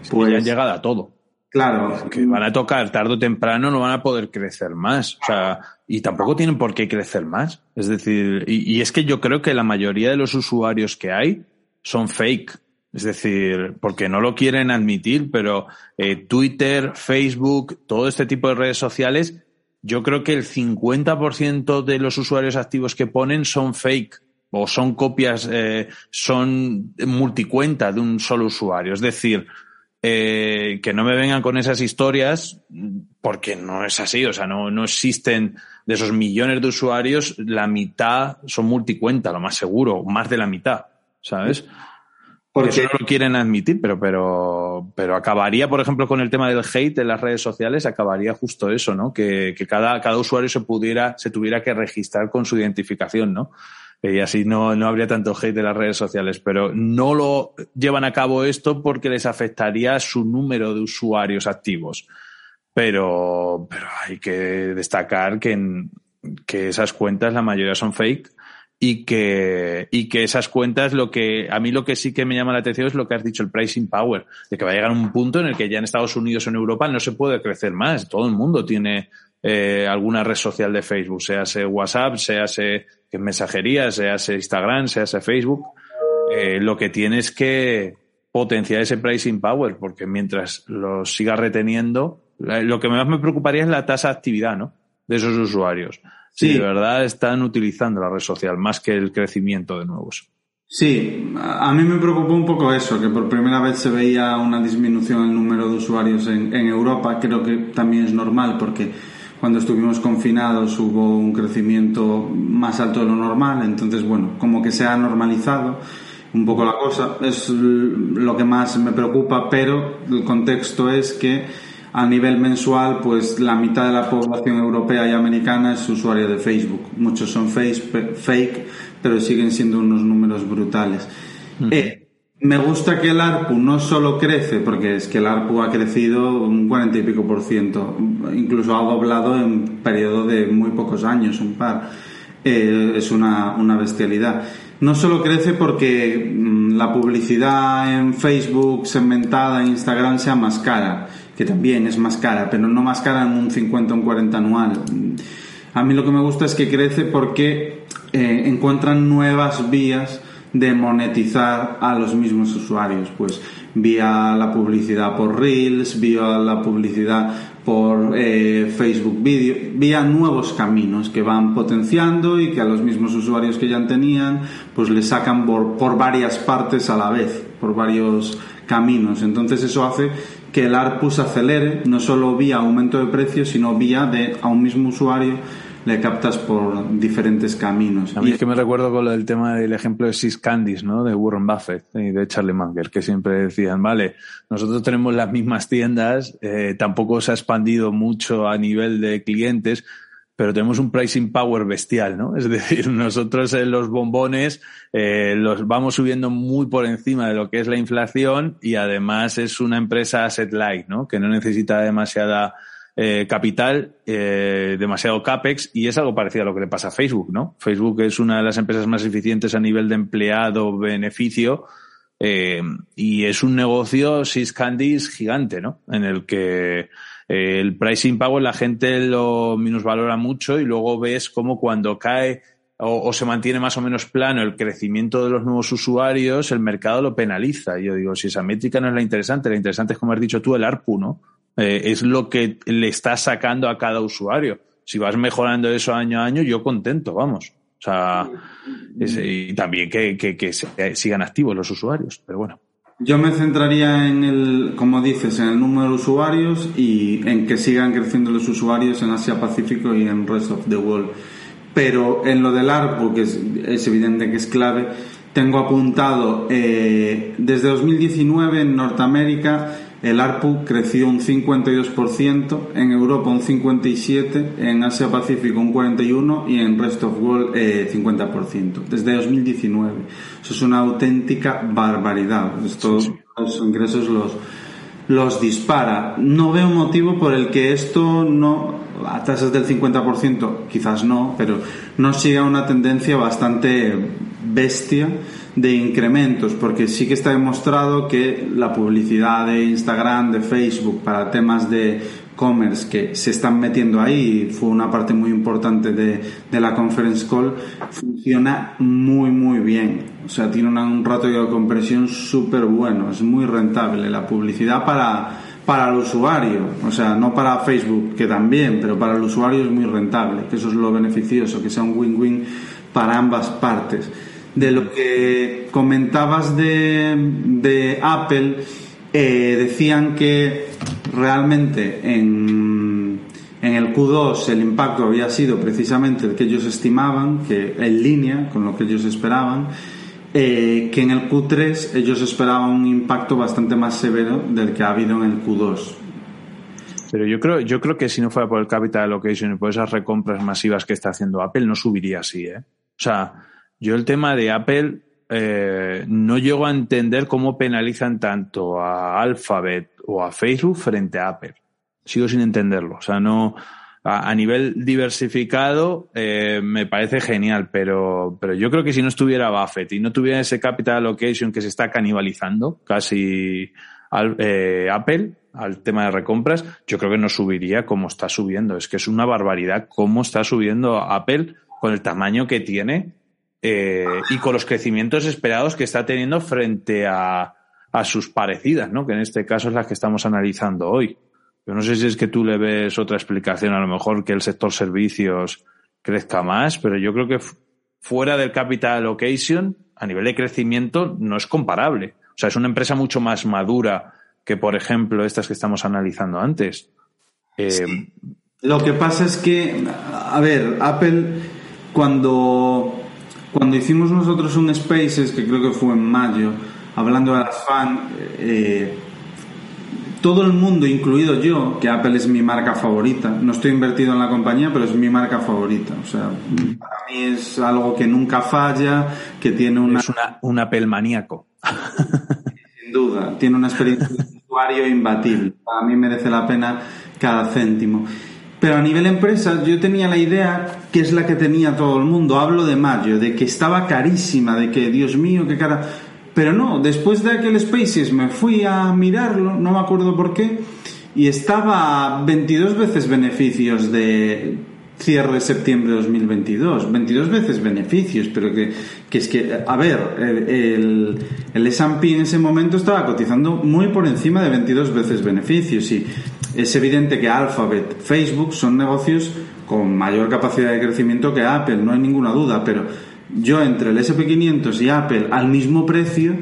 pues... ya han llegado a todo. Claro. Que van a tocar tarde o temprano, no van a poder crecer más. O sea, y tampoco tienen por qué crecer más. Es decir, y, es que yo creo que la mayoría de los usuarios que hay son fake. Es decir, porque no lo quieren admitir, pero eh, Twitter, Facebook, todo este tipo de redes sociales yo creo que el 50% de los usuarios activos que ponen son fake o son copias, eh, son multicuenta de un solo usuario. Es decir, eh, que no me vengan con esas historias porque no es así. O sea, no, no existen de esos millones de usuarios, la mitad son multicuenta, lo más seguro, más de la mitad, ¿sabes? Porque eso no lo quieren admitir, pero, pero, pero acabaría, por ejemplo, con el tema del hate en las redes sociales, acabaría justo eso, ¿no? Que, que cada, cada usuario se pudiera, se tuviera que registrar con su identificación, ¿no? Y así no, no habría tanto hate en las redes sociales, pero no lo llevan a cabo esto porque les afectaría su número de usuarios activos. Pero, pero hay que destacar que, en, que esas cuentas, la mayoría son fake y que, y que esas cuentas, lo que, a mí lo que sí que me llama la atención es lo que has dicho, el pricing power, de que va a llegar un punto en el que ya en Estados Unidos o en Europa no se puede crecer más. Todo el mundo tiene eh, alguna red social de Facebook, sea WhatsApp, sea mensajería, sea Instagram, sea Facebook. Eh, lo que tiene es que potenciar ese pricing power, porque mientras lo siga reteniendo, lo que más me preocuparía es la tasa de actividad, ¿no? De esos usuarios. Sí, de verdad están utilizando la red social más que el crecimiento de nuevos. Sí, a mí me preocupó un poco eso, que por primera vez se veía una disminución en el número de usuarios en, Europa. Creo que también es normal porque cuando estuvimos confinados hubo un crecimiento más alto de lo normal, entonces bueno, como que se ha normalizado un poco la cosa, es lo que más me preocupa, pero el contexto es que a nivel mensual, pues la mitad de la población europea y americana es usuaria de Facebook. Muchos son fake, pero siguen siendo unos números brutales. Eh, me gusta que el ARPU no solo crece, porque es que el ARPU ha crecido un 40 y pico por ciento, incluso ha doblado en periodo de muy pocos años, un par. Eh, es una, una bestialidad. No solo crece porque mm, la publicidad en Facebook segmentada, en Instagram sea más cara, que también es más cara, pero no más cara en un 50 o un 40 anual. A mí lo que me gusta es que crece porque eh, encuentran nuevas vías de monetizar a los mismos usuarios, pues vía la publicidad por Reels, vía la publicidad por eh, Facebook Video, vía nuevos caminos que van potenciando y que a los mismos usuarios que ya tenían, pues le sacan por, por varias partes a la vez, por varios caminos. Entonces eso hace que el ARPU se acelere, no solo vía aumento de precios, sino vía de a un mismo usuario le captas por diferentes caminos. A mí es que me recuerdo con el tema del ejemplo de Six Candies, ¿no? De Warren Buffett y de Charlie Munger, que siempre decían, vale, nosotros tenemos las mismas tiendas, eh, tampoco se ha expandido mucho a nivel de clientes, pero tenemos un pricing power bestial, ¿no? Es decir, nosotros en los bombones eh, los vamos subiendo muy por encima de lo que es la inflación y además es una empresa asset light, ¿no? Que no necesita demasiada eh, capital, eh, demasiado capex y es algo parecido a lo que le pasa a Facebook, ¿no? Facebook es una de las empresas más eficientes a nivel de empleado, beneficio eh, y es un negocio six candies gigante, ¿no? En el que el pricing power la gente lo minusvalora mucho y luego ves como cuando cae o, o, se mantiene más o menos plano el crecimiento de los nuevos usuarios, el mercado lo penaliza. Yo digo, si esa métrica no es la interesante, la interesante es, como has dicho tú, el ARPU, ¿no? Eh, es lo que le está sacando a cada usuario. Si vas mejorando eso año a año, yo contento, vamos. O sea, y también que, que, que, sigan activos los usuarios, pero bueno. Yo me centraría en el, como dices, en el número de usuarios y en que sigan creciendo los usuarios en Asia Pacífico y en Rest of the World. Pero en lo del ARPU, que es, es evidente que es clave, tengo apuntado eh, desde 2019 en Norteamérica el ARPU creció un 52%, en Europa un 57%, en Asia Pacífico un 41% y en Rest of World eh, 50%, desde 2019. Eso es una auténtica barbaridad. Estos los ingresos los, los dispara. No veo motivo por el que esto no, a tasas del 50%, quizás no, pero no siga una tendencia bastante bestia de incrementos, porque sí que está demostrado que la publicidad de Instagram, de Facebook, para temas de commerce que se están metiendo ahí, fue una parte muy importante de, de la conference call, funciona muy, muy bien. O sea, tiene un rato de compresión súper bueno, es muy rentable la publicidad para, para el usuario, o sea, no para Facebook, que también, pero para el usuario es muy rentable, que eso es lo beneficioso, que sea un win-win para ambas partes de lo que comentabas de, de Apple, eh, decían que realmente en, en el Q2 el impacto había sido precisamente el que ellos estimaban, que en línea con lo que ellos esperaban, eh, que en el Q3 ellos esperaban un impacto bastante más severo del que ha habido en el Q2. Pero yo creo, yo creo que si no fuera por el capital allocation y por esas recompras masivas que está haciendo Apple, no subiría así, ¿eh? O sea, yo el tema de Apple eh, no llego a entender cómo penalizan tanto a Alphabet o a Facebook frente a Apple. Sigo sin entenderlo. O sea, no a, nivel diversificado eh, me parece genial, pero, pero yo creo que si no estuviera Buffett y no tuviera ese capital allocation que se está canibalizando casi al, eh, Apple al tema de recompras, yo creo que no subiría como está subiendo. Es que es una barbaridad cómo está subiendo Apple con el tamaño que tiene eh, y con los crecimientos esperados que está teniendo frente a, a sus parecidas, ¿no? que en este caso es la que estamos analizando hoy. Yo no sé si es que tú le ves otra explicación, a lo mejor que el sector servicios crezca más, pero yo creo que fuera del capital allocation, a nivel de crecimiento, no es comparable. O sea, es una empresa mucho más madura que, por ejemplo, estas que estamos analizando antes. Eh. Lo que pasa es que, a ver, Apple, cuando cuando hicimos nosotros un Spaces, que creo que fue en mayo, hablando de las fan, eh, todo el mundo, incluido yo, que Apple es mi marca favorita, no estoy invertido en la compañía, pero es mi marca favorita. O sea, para mí es algo que nunca falla, que tiene una... Es una, un Apple maníaco. Sin duda, tiene una experiencia de usuario imbatible. Para mí merece la pena cada céntimo. Pero a nivel empresa yo tenía la idea que es la que tenía todo el mundo. Hablo de mayo, de que estaba carísima, de que, Dios mío, qué cara. Pero no, después de aquel Spaces me fui a mirarlo, no me acuerdo por qué, y estaba 22 veces beneficios de cierre de septiembre de 2022. 22 veces beneficios, pero que, que es que, a ver, el, el S&P en ese momento estaba cotizando muy por encima de 22 veces beneficios y es evidente que Alphabet, Facebook son negocios con mayor capacidad de crecimiento que Apple, no hay ninguna duda, pero yo entre el SP500 y Apple al mismo precio,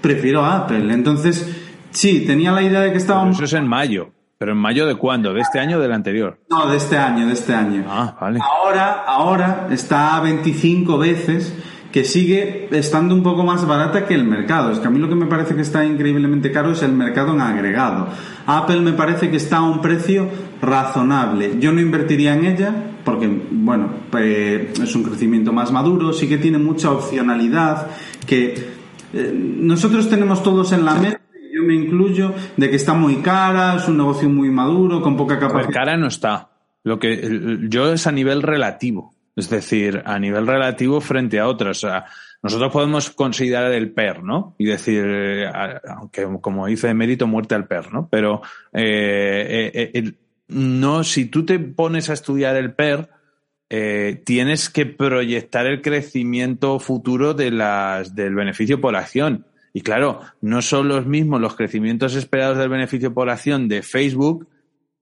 prefiero Apple. Entonces, sí, tenía la idea de que estábamos... eso es en mayo. ¿Pero en mayo de cuándo? ¿De este año o del anterior? No, de este año, de este año. Ah, vale. Ahora, ahora está a 25 veces que sigue estando un poco más barata que el mercado. Es que a mí lo que me parece que está increíblemente caro es el mercado en agregado. Apple me parece que está a un precio razonable. Yo no invertiría en ella porque, bueno, eh, es un crecimiento más maduro, sí que tiene mucha opcionalidad, que eh, nosotros tenemos todos en la mente yo me incluyo, de que está muy cara, es un negocio muy maduro, con poca capacidad. Pero cara no está. Lo que yo es a nivel relativo. Es decir, a nivel relativo frente a otras. O sea, nosotros podemos considerar el PER, ¿no? Y decir, eh, aunque como dice mérito, muerte al PER, ¿no? Pero eh, eh, no, si tú te pones a estudiar el PER, tienes que proyectar el crecimiento futuro de las, del beneficio por acción. Y claro, no son los mismos los crecimientos esperados del beneficio por acción de Facebook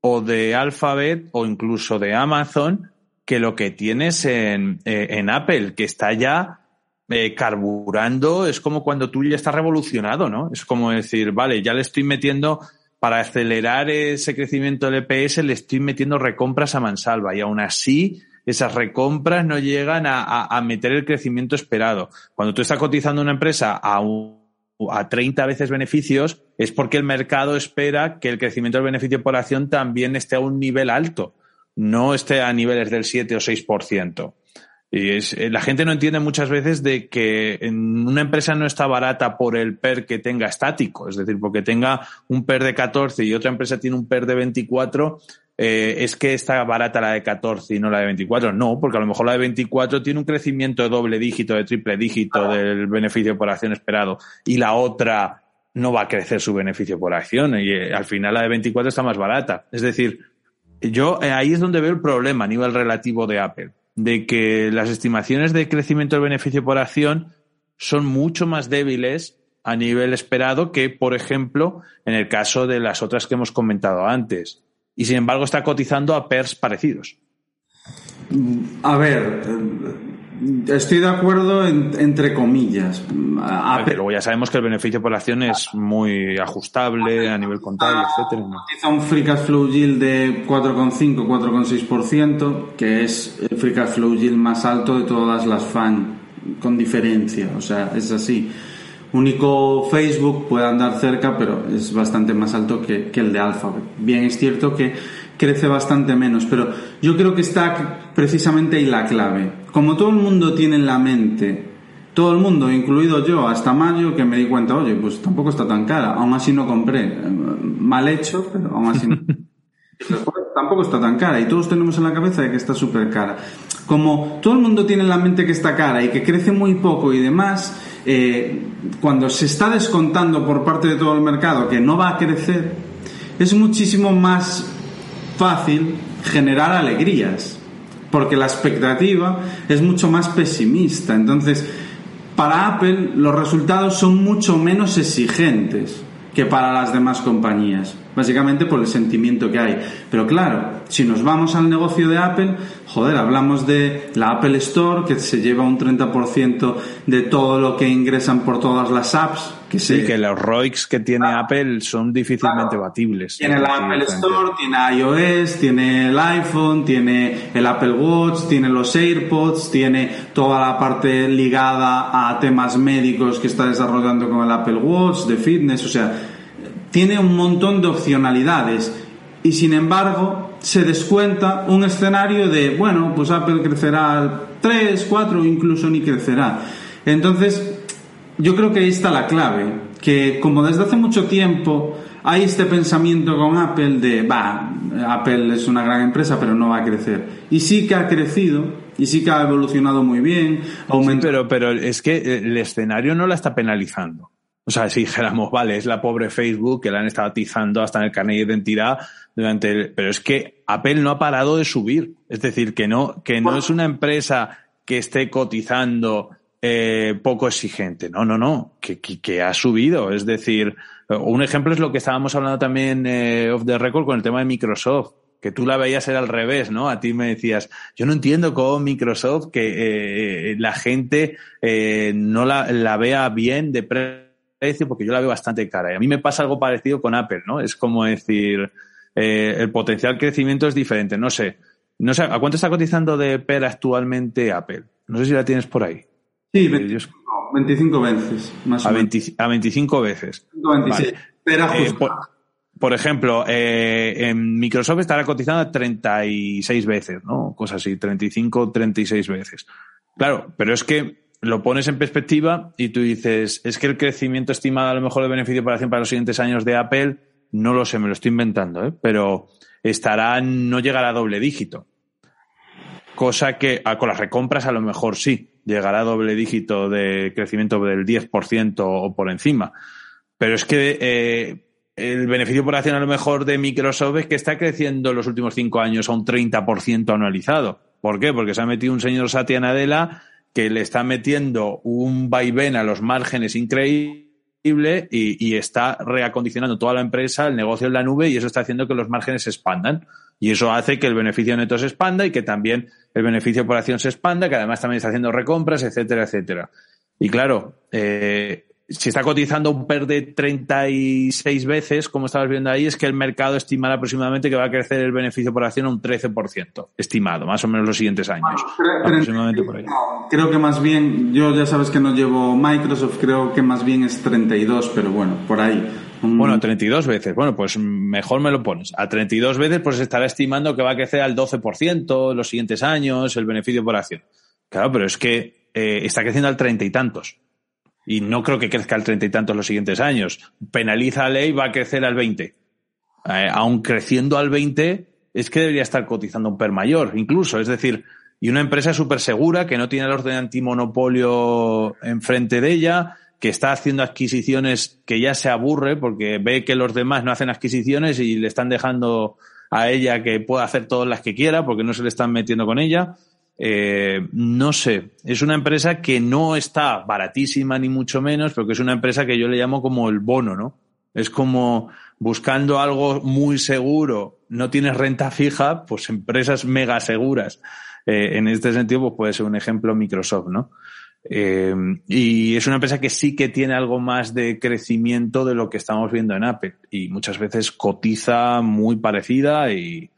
o de Alphabet o incluso de Amazon que lo que tienes en, eh, en Apple, que está ya eh, carburando, es como cuando tú ya estás revolucionado, ¿no? Es como decir, vale, ya le estoy metiendo, para acelerar ese crecimiento del EPS, le estoy metiendo recompras a mansalva y aún así esas recompras no llegan a, a meter el crecimiento esperado. Cuando tú estás cotizando una empresa a un a 30 veces beneficios, es porque el mercado espera que el crecimiento del beneficio por acción también esté a un nivel alto, no esté a niveles del 7 o 6%. Y es, eh, la gente no entiende muchas veces de que una empresa no está barata por el PER que tenga estático, es decir, porque tenga un PER de 14 y otra empresa tiene un PER de 24, eh, es que está barata la de 14 y no la de 24. No, porque a lo mejor la de 24 tiene un crecimiento de doble dígito, de triple dígito del beneficio por acción esperado y la otra no va a crecer su beneficio por acción y eh, al final la de 24 está más barata. Es decir, yo eh, ahí es donde veo el problema a nivel relativo de Apple, de que las estimaciones de crecimiento del beneficio por acción son mucho más débiles a nivel esperado que, por ejemplo, en el caso de las otras que hemos comentado antes y sin embargo está cotizando a PERS parecidos. A ver, eh, estoy de acuerdo entre comillas. Pero luego ya sabemos que el beneficio por acción es muy ajustable a nivel contable, etcétera. Cotiza un free cash flow yield de 4,5, 4,6%, que es el free cash flow yield más alto de todas las FAN, con diferencia. O sea, es así. Único Facebook puede andar cerca, pero es bastante más alto que, el de Alphabet. Bien, es cierto que crece bastante menos, pero yo creo que está precisamente ahí la clave. Como todo el mundo tiene en la mente, todo el mundo, incluido yo, hasta mayo, que me di cuenta, oye, pues tampoco está tan cara, aún así no compré. Mal hecho, pero aún así no. tampoco está tan cara y todos tenemos en la cabeza de que está súper cara. Como todo el mundo tiene en la mente que está cara y que crece muy poco y demás, eh, cuando se está descontando por parte de todo el mercado que no va a crecer, es muchísimo más fácil generar alegrías, porque la expectativa es mucho más pesimista. Entonces, para Apple los resultados son mucho menos exigentes que para las demás compañías básicamente por el sentimiento que hay. Pero claro, si nos vamos al negocio de Apple, joder, hablamos de la Apple Store, que se lleva un 30% de todo lo que ingresan por todas las apps. Que sí, que los ROICs que tiene Apple son difícilmente batibles. Tiene la Apple Store, tiene iOS, tiene el iPhone, tiene el Apple Watch, tiene los AirPods, tiene toda la parte ligada a temas médicos que está desarrollando con el Apple Watch, de fitness, o sea, tiene un montón de opcionalidades y sin embargo se descuenta un escenario de, bueno, pues Apple crecerá al 3, 4, incluso ni crecerá. Entonces, yo creo que ahí está la clave, que como desde hace mucho tiempo hay este pensamiento con Apple de, va, Apple es una gran empresa pero no va a crecer. Y sí que ha crecido y sí que ha evolucionado muy bien. Aumenta... pero, pero es que el escenario no la está penalizando. O sea, si dijéramos, vale, es la pobre Facebook que la han estado atizando hasta en el carnet de identidad durante el... Pero es que Apple no ha parado de subir. Es decir, que no, que no es una empresa que esté cotizando eh, poco exigente. No, no, no, que, que, que, ha subido. Es decir, un ejemplo es lo que estábamos hablando también eh, off the record con el tema de Microsoft que tú la veías era al revés, ¿no? A ti me decías, yo no entiendo cómo Microsoft, que eh, la gente eh, no la, la, vea bien de precio, porque yo la veo bastante cara. Y a mí me pasa algo parecido con Apple, ¿no? Es como decir, eh, el potencial crecimiento es diferente. No sé, no sé, ¿a cuánto está cotizando de PER actualmente Apple? No sé si la tienes por ahí. Sí, 25, 25 veces, más a o menos. 20, a 25 veces. 26. Vale. Eh, por, por ejemplo, eh, en Microsoft estará cotizando a 36 veces, ¿no? Cosas así, 35, 36 veces. Claro, pero es que lo pones en perspectiva y tú dices, es que el crecimiento estimado a lo mejor de beneficio para para los siguientes años de Apple, no lo sé, me lo estoy inventando, ¿eh? pero estará, no llegará a doble dígito. Cosa que con las recompras a lo mejor sí, llegará a doble dígito de crecimiento del 10% o por encima. Pero es que eh, el beneficio por acción a lo mejor de Microsoft es que está creciendo en los últimos cinco años a un 30% anualizado. ¿Por qué? Porque se ha metido un señor Satya Nadella que le está metiendo un vaivén a los márgenes increíble y, está reacondicionando toda la empresa, el negocio en la nube y eso está haciendo que los márgenes se expandan. Y eso hace que el beneficio neto se expanda y que también el beneficio por acción se expanda, que además también está haciendo recompras, etcétera, etcétera. Y claro, eh, si está cotizando un PER de 36 veces, como estabas viendo ahí, es que el mercado estima aproximadamente que va a crecer el beneficio por acción a un 13%, estimado, más o menos los siguientes años. Aproximadamente por ahí. Creo que más bien, yo ya sabes que no llevo Microsoft, creo que más bien es 32, pero bueno, por ahí. Un... Bueno, 32 veces. Bueno, pues mejor me lo pones. A 32 veces, pues estará estimando que va a crecer al 12% los siguientes años el beneficio por acción. Claro, pero es que eh, está creciendo al treinta y tantos y no creo que crezca al treinta y tantos los siguientes años. Penaliza la ley, va a crecer al 20. Eh, aun creciendo al 20, es que debería estar cotizando un PER mayor, incluso. Es decir, y una empresa súper segura que no tiene el orden antimonopolio enfrente de ella, que está haciendo adquisiciones que ya se aburre porque ve que los demás no hacen adquisiciones y le están dejando a ella que pueda hacer todas las que quiera porque no se le están metiendo con ella. Eh, no sé, es una empresa que no está baratísima ni mucho menos, pero que es una empresa que yo le llamo como el bono, ¿no? Es como buscando algo muy seguro, no tienes renta fija, pues empresas mega seguras. Eh, en este sentido, pues puede ser un ejemplo Microsoft, ¿no? Eh, y es una empresa que sí que tiene algo más de crecimiento de lo que estamos viendo en Apple y muchas veces cotiza muy parecida y,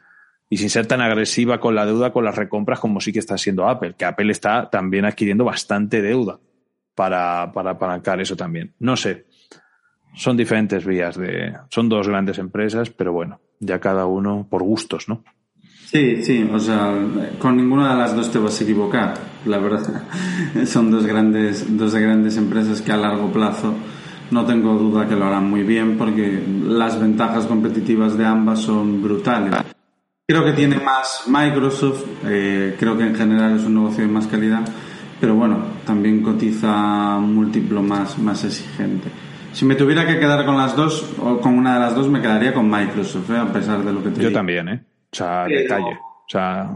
y sin ser tan agresiva con la deuda, con las recompras, como sí que está siendo Apple, que Apple está también adquiriendo bastante deuda para, para apalancar eso también. No sé, son diferentes vías de, son dos grandes empresas, pero bueno, ya cada uno por gustos, ¿no? Sí, sí, o sea, con ninguna de las dos te vas a equivocar, la verdad. Son dos grandes, dos grandes empresas que a largo plazo no tengo duda que lo harán muy bien porque las ventajas competitivas de ambas son brutales. Creo que tiene más Microsoft, eh, creo que en general es un negocio de más calidad, pero bueno, también cotiza múltiplo más, más exigente. Si me tuviera que quedar con las dos, o con una de las dos, me quedaría con Microsoft, ¿eh? a pesar de lo que te Yo digo. también, ¿eh? O sea, pero, detalle. O sea...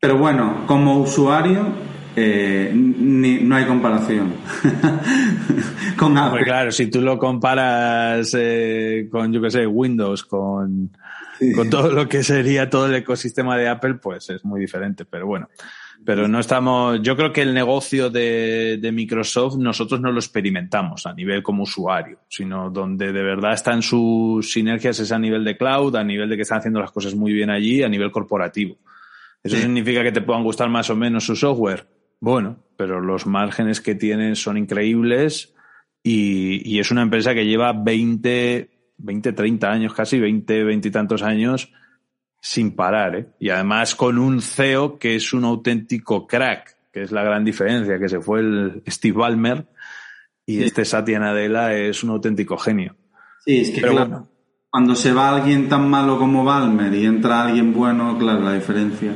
pero bueno, como usuario, eh, ni, no hay comparación con Apple. Pues claro, si tú lo comparas eh, con, yo qué sé, Windows, con. Con todo lo que sería todo el ecosistema de Apple, pues es muy diferente. Pero bueno, pero no estamos. Yo creo que el negocio de, de, Microsoft nosotros no lo experimentamos a nivel como usuario, sino donde de verdad están sus sinergias es a nivel de cloud, a nivel de que están haciendo las cosas muy bien allí, a nivel corporativo. ¿Eso sí. significa que te puedan gustar más o menos su software? Bueno, pero los márgenes que tienen son increíbles y, y es una empresa que lleva 20, 20, 30 años casi, 20, 20 y tantos años sin parar, ¿eh? Y además con un CEO que es un auténtico crack, que es la gran diferencia, que se fue el Steve Ballmer y sí. este Satya Nadella es un auténtico genio. Sí, es que Pero claro, bueno, cuando se va alguien tan malo como Balmer y entra alguien bueno, claro, la diferencia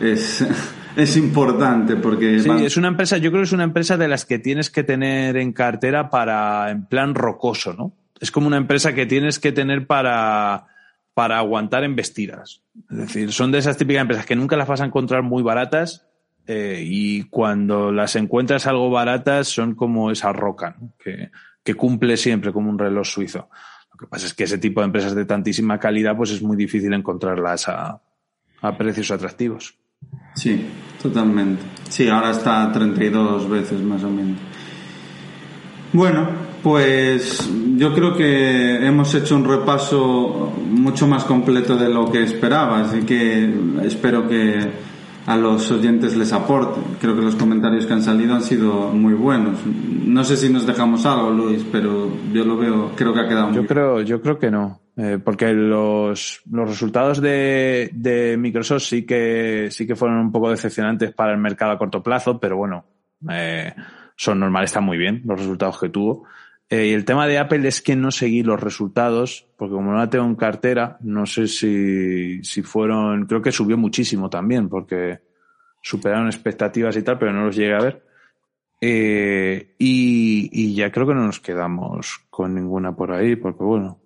es, es importante porque... Sí, es una empresa, yo creo que es una empresa de las que tienes que tener en cartera para, en plan rocoso, ¿no? Es como una empresa que tienes que tener para, para aguantar embestidas. Es decir, son de esas típicas empresas que nunca las vas a encontrar muy baratas eh, y cuando las encuentras algo baratas son como esa roca, ¿no? que, que cumple siempre como un reloj suizo. Lo que pasa es que ese tipo de empresas de tantísima calidad pues es muy difícil encontrarlas a, a precios atractivos. Sí, totalmente. Sí, ahora está a 32 veces más o menos. Bueno, pues yo creo que hemos hecho un repaso mucho más completo de lo que esperaba, así que espero que a los oyentes les aporte. Creo que los comentarios que han salido han sido muy buenos. No sé si nos dejamos algo, Luis, pero yo lo veo, creo que ha quedado muy Yo creo, yo creo que no. Eh, porque los, los resultados de, de Microsoft sí que, sí que fueron un poco decepcionantes para el mercado a corto plazo, pero bueno, eh, son normales, están muy bien los resultados que tuvo. Eh, y el tema de Apple es que no seguí los resultados, porque como no la tengo en cartera, no sé si, si fueron, creo que subió muchísimo también, porque superaron expectativas y tal, pero no los llegué a ver. Eh, y, y ya creo que no nos quedamos con ninguna por ahí, porque bueno,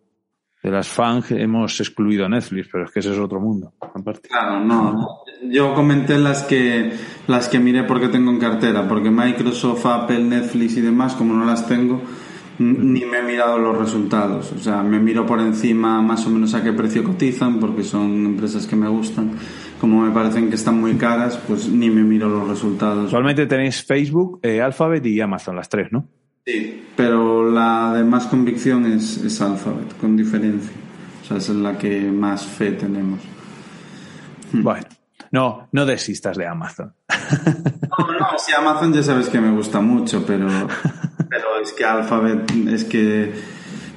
de las FANG hemos excluido Netflix, pero es que ese es otro mundo. aparte. Claro, no. Yo comenté las que las que miré porque tengo en cartera, porque Microsoft, Apple, Netflix y demás, como no las tengo, ni me he mirado los resultados. O sea, me miro por encima más o menos a qué precio cotizan, porque son empresas que me gustan. Como me parecen que están muy caras, pues ni me miro los resultados. Actualmente tenéis Facebook, eh, Alphabet y Amazon, las tres, ¿no? Sí, pero la de más convicción es, es Alphabet, con diferencia. O sea, esa es la que más fe tenemos. Bueno, no, no desistas de Amazon. No, no, si Amazon ya sabes que me gusta mucho, pero, pero es que Alphabet, es que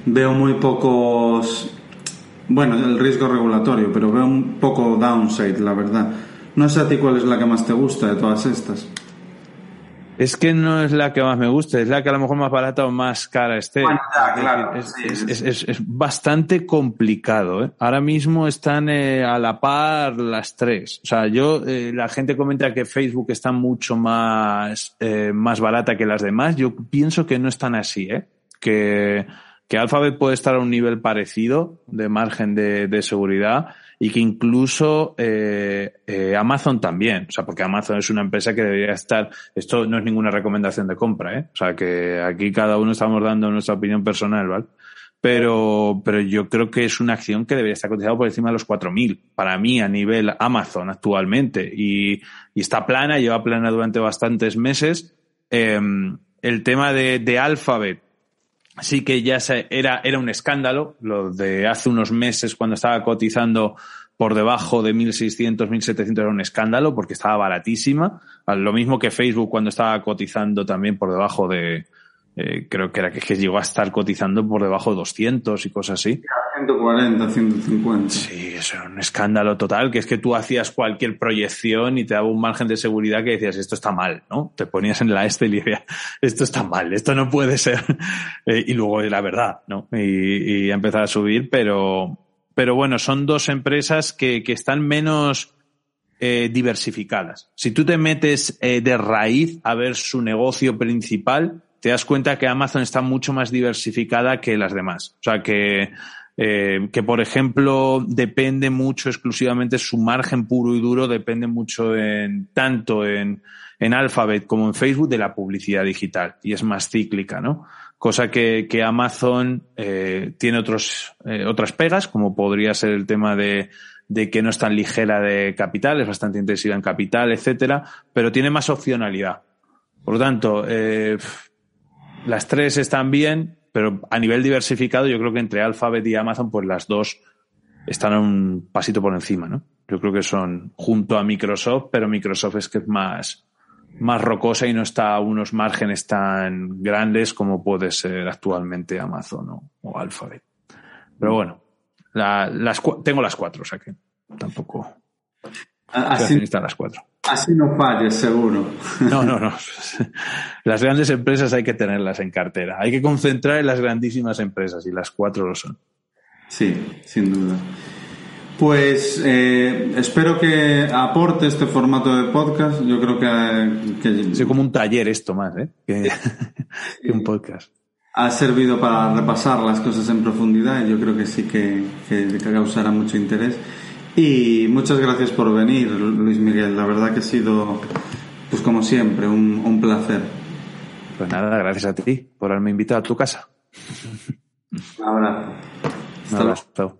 veo muy pocos, bueno, el riesgo regulatorio, pero veo un poco downside, la verdad. No sé a ti cuál es la que más te gusta de todas estas. Es que no es la que más me gusta, es la que a lo mejor más barata o más cara esté. Bueno, ya, claro, es, sí, es- sí. es- es- es bastante complicado. ¿eh? Ahora mismo están eh, a la par las tres. O sea, yo, eh, la gente comenta que Facebook está mucho más, eh, más barata que las demás. Yo pienso que no están así, ¿eh? Que, que Alphabet puede estar a un nivel parecido de margen de, de seguridad y que incluso eh, eh, Amazon también, o sea, porque Amazon es una empresa que debería estar, esto no es ninguna recomendación de compra, ¿eh? o sea, que aquí cada uno estamos dando nuestra opinión personal, ¿vale? Pero, pero yo creo que es una acción que debería estar cotizada por encima de los 4.000, para mí, a nivel Amazon actualmente, y, y está plana, lleva plana durante bastantes meses. Eh, el tema de, de Alphabet, sí que ya se- era, era un escándalo, lo de hace unos meses cuando estaba cotizando por debajo de 1.600, 1.700 era un escándalo porque estaba baratísima. Lo mismo que Facebook cuando estaba cotizando también por debajo de, eh, creo que era que, que llegó a estar cotizando por debajo de 200 y cosas así. 140, 150. Sí, eso era un escándalo total, que es que tú hacías cualquier proyección y te daba un margen de seguridad que decías, esto está mal, ¿no? Te ponías en la Excel y decías, esto está mal, esto no puede ser. Eh, y luego la verdad, ¿no? Y, y empezar a subir, pero, pero bueno, son dos empresas que, que están menos eh, diversificadas. Si tú te metes eh, de raíz a ver su negocio principal, te das cuenta que Amazon está mucho más diversificada que las demás. O sea, que, eh, que por ejemplo, depende mucho exclusivamente su margen puro y duro, depende mucho en, tanto en, en Alphabet como en Facebook de la publicidad digital y es más cíclica, ¿no? Cosa que, que Amazon eh, tiene otros, eh, otras pegas, como podría ser el tema de, de que no es tan ligera de capital, es bastante intensiva en capital, etcétera, pero tiene más opcionalidad. Por lo tanto, eh, las tres están bien, pero a nivel diversificado, yo creo que entre Alphabet y Amazon, pues las dos están a un pasito por encima, ¿no? Yo creo que son junto a Microsoft, pero Microsoft es que es más, más rocosa y no está a unos márgenes tan grandes como puede ser actualmente Amazon o, Alphabet. Pero bueno, la- las, tengo las cuatro, o sea que tampoco Así, las cuatro. así no falles, seguro. No, no, no. Las grandes empresas hay que tenerlas en cartera. Hay que concentrar en las grandísimas empresas y las cuatro lo son. Sí, sin duda. Pues eh, espero que aporte este formato de podcast. Yo creo que, que Es como un taller esto más, ¿eh? Que, que un podcast. ha servido para repasar las cosas en profundidad y yo creo que sí que causará mucho interés. Y muchas gracias por venir, Luis Miguel. La verdad que ha sido, pues como siempre, un, un placer. Pues nada, gracias a ti por haberme invitado a tu casa. Un abrazo. Un abrazo.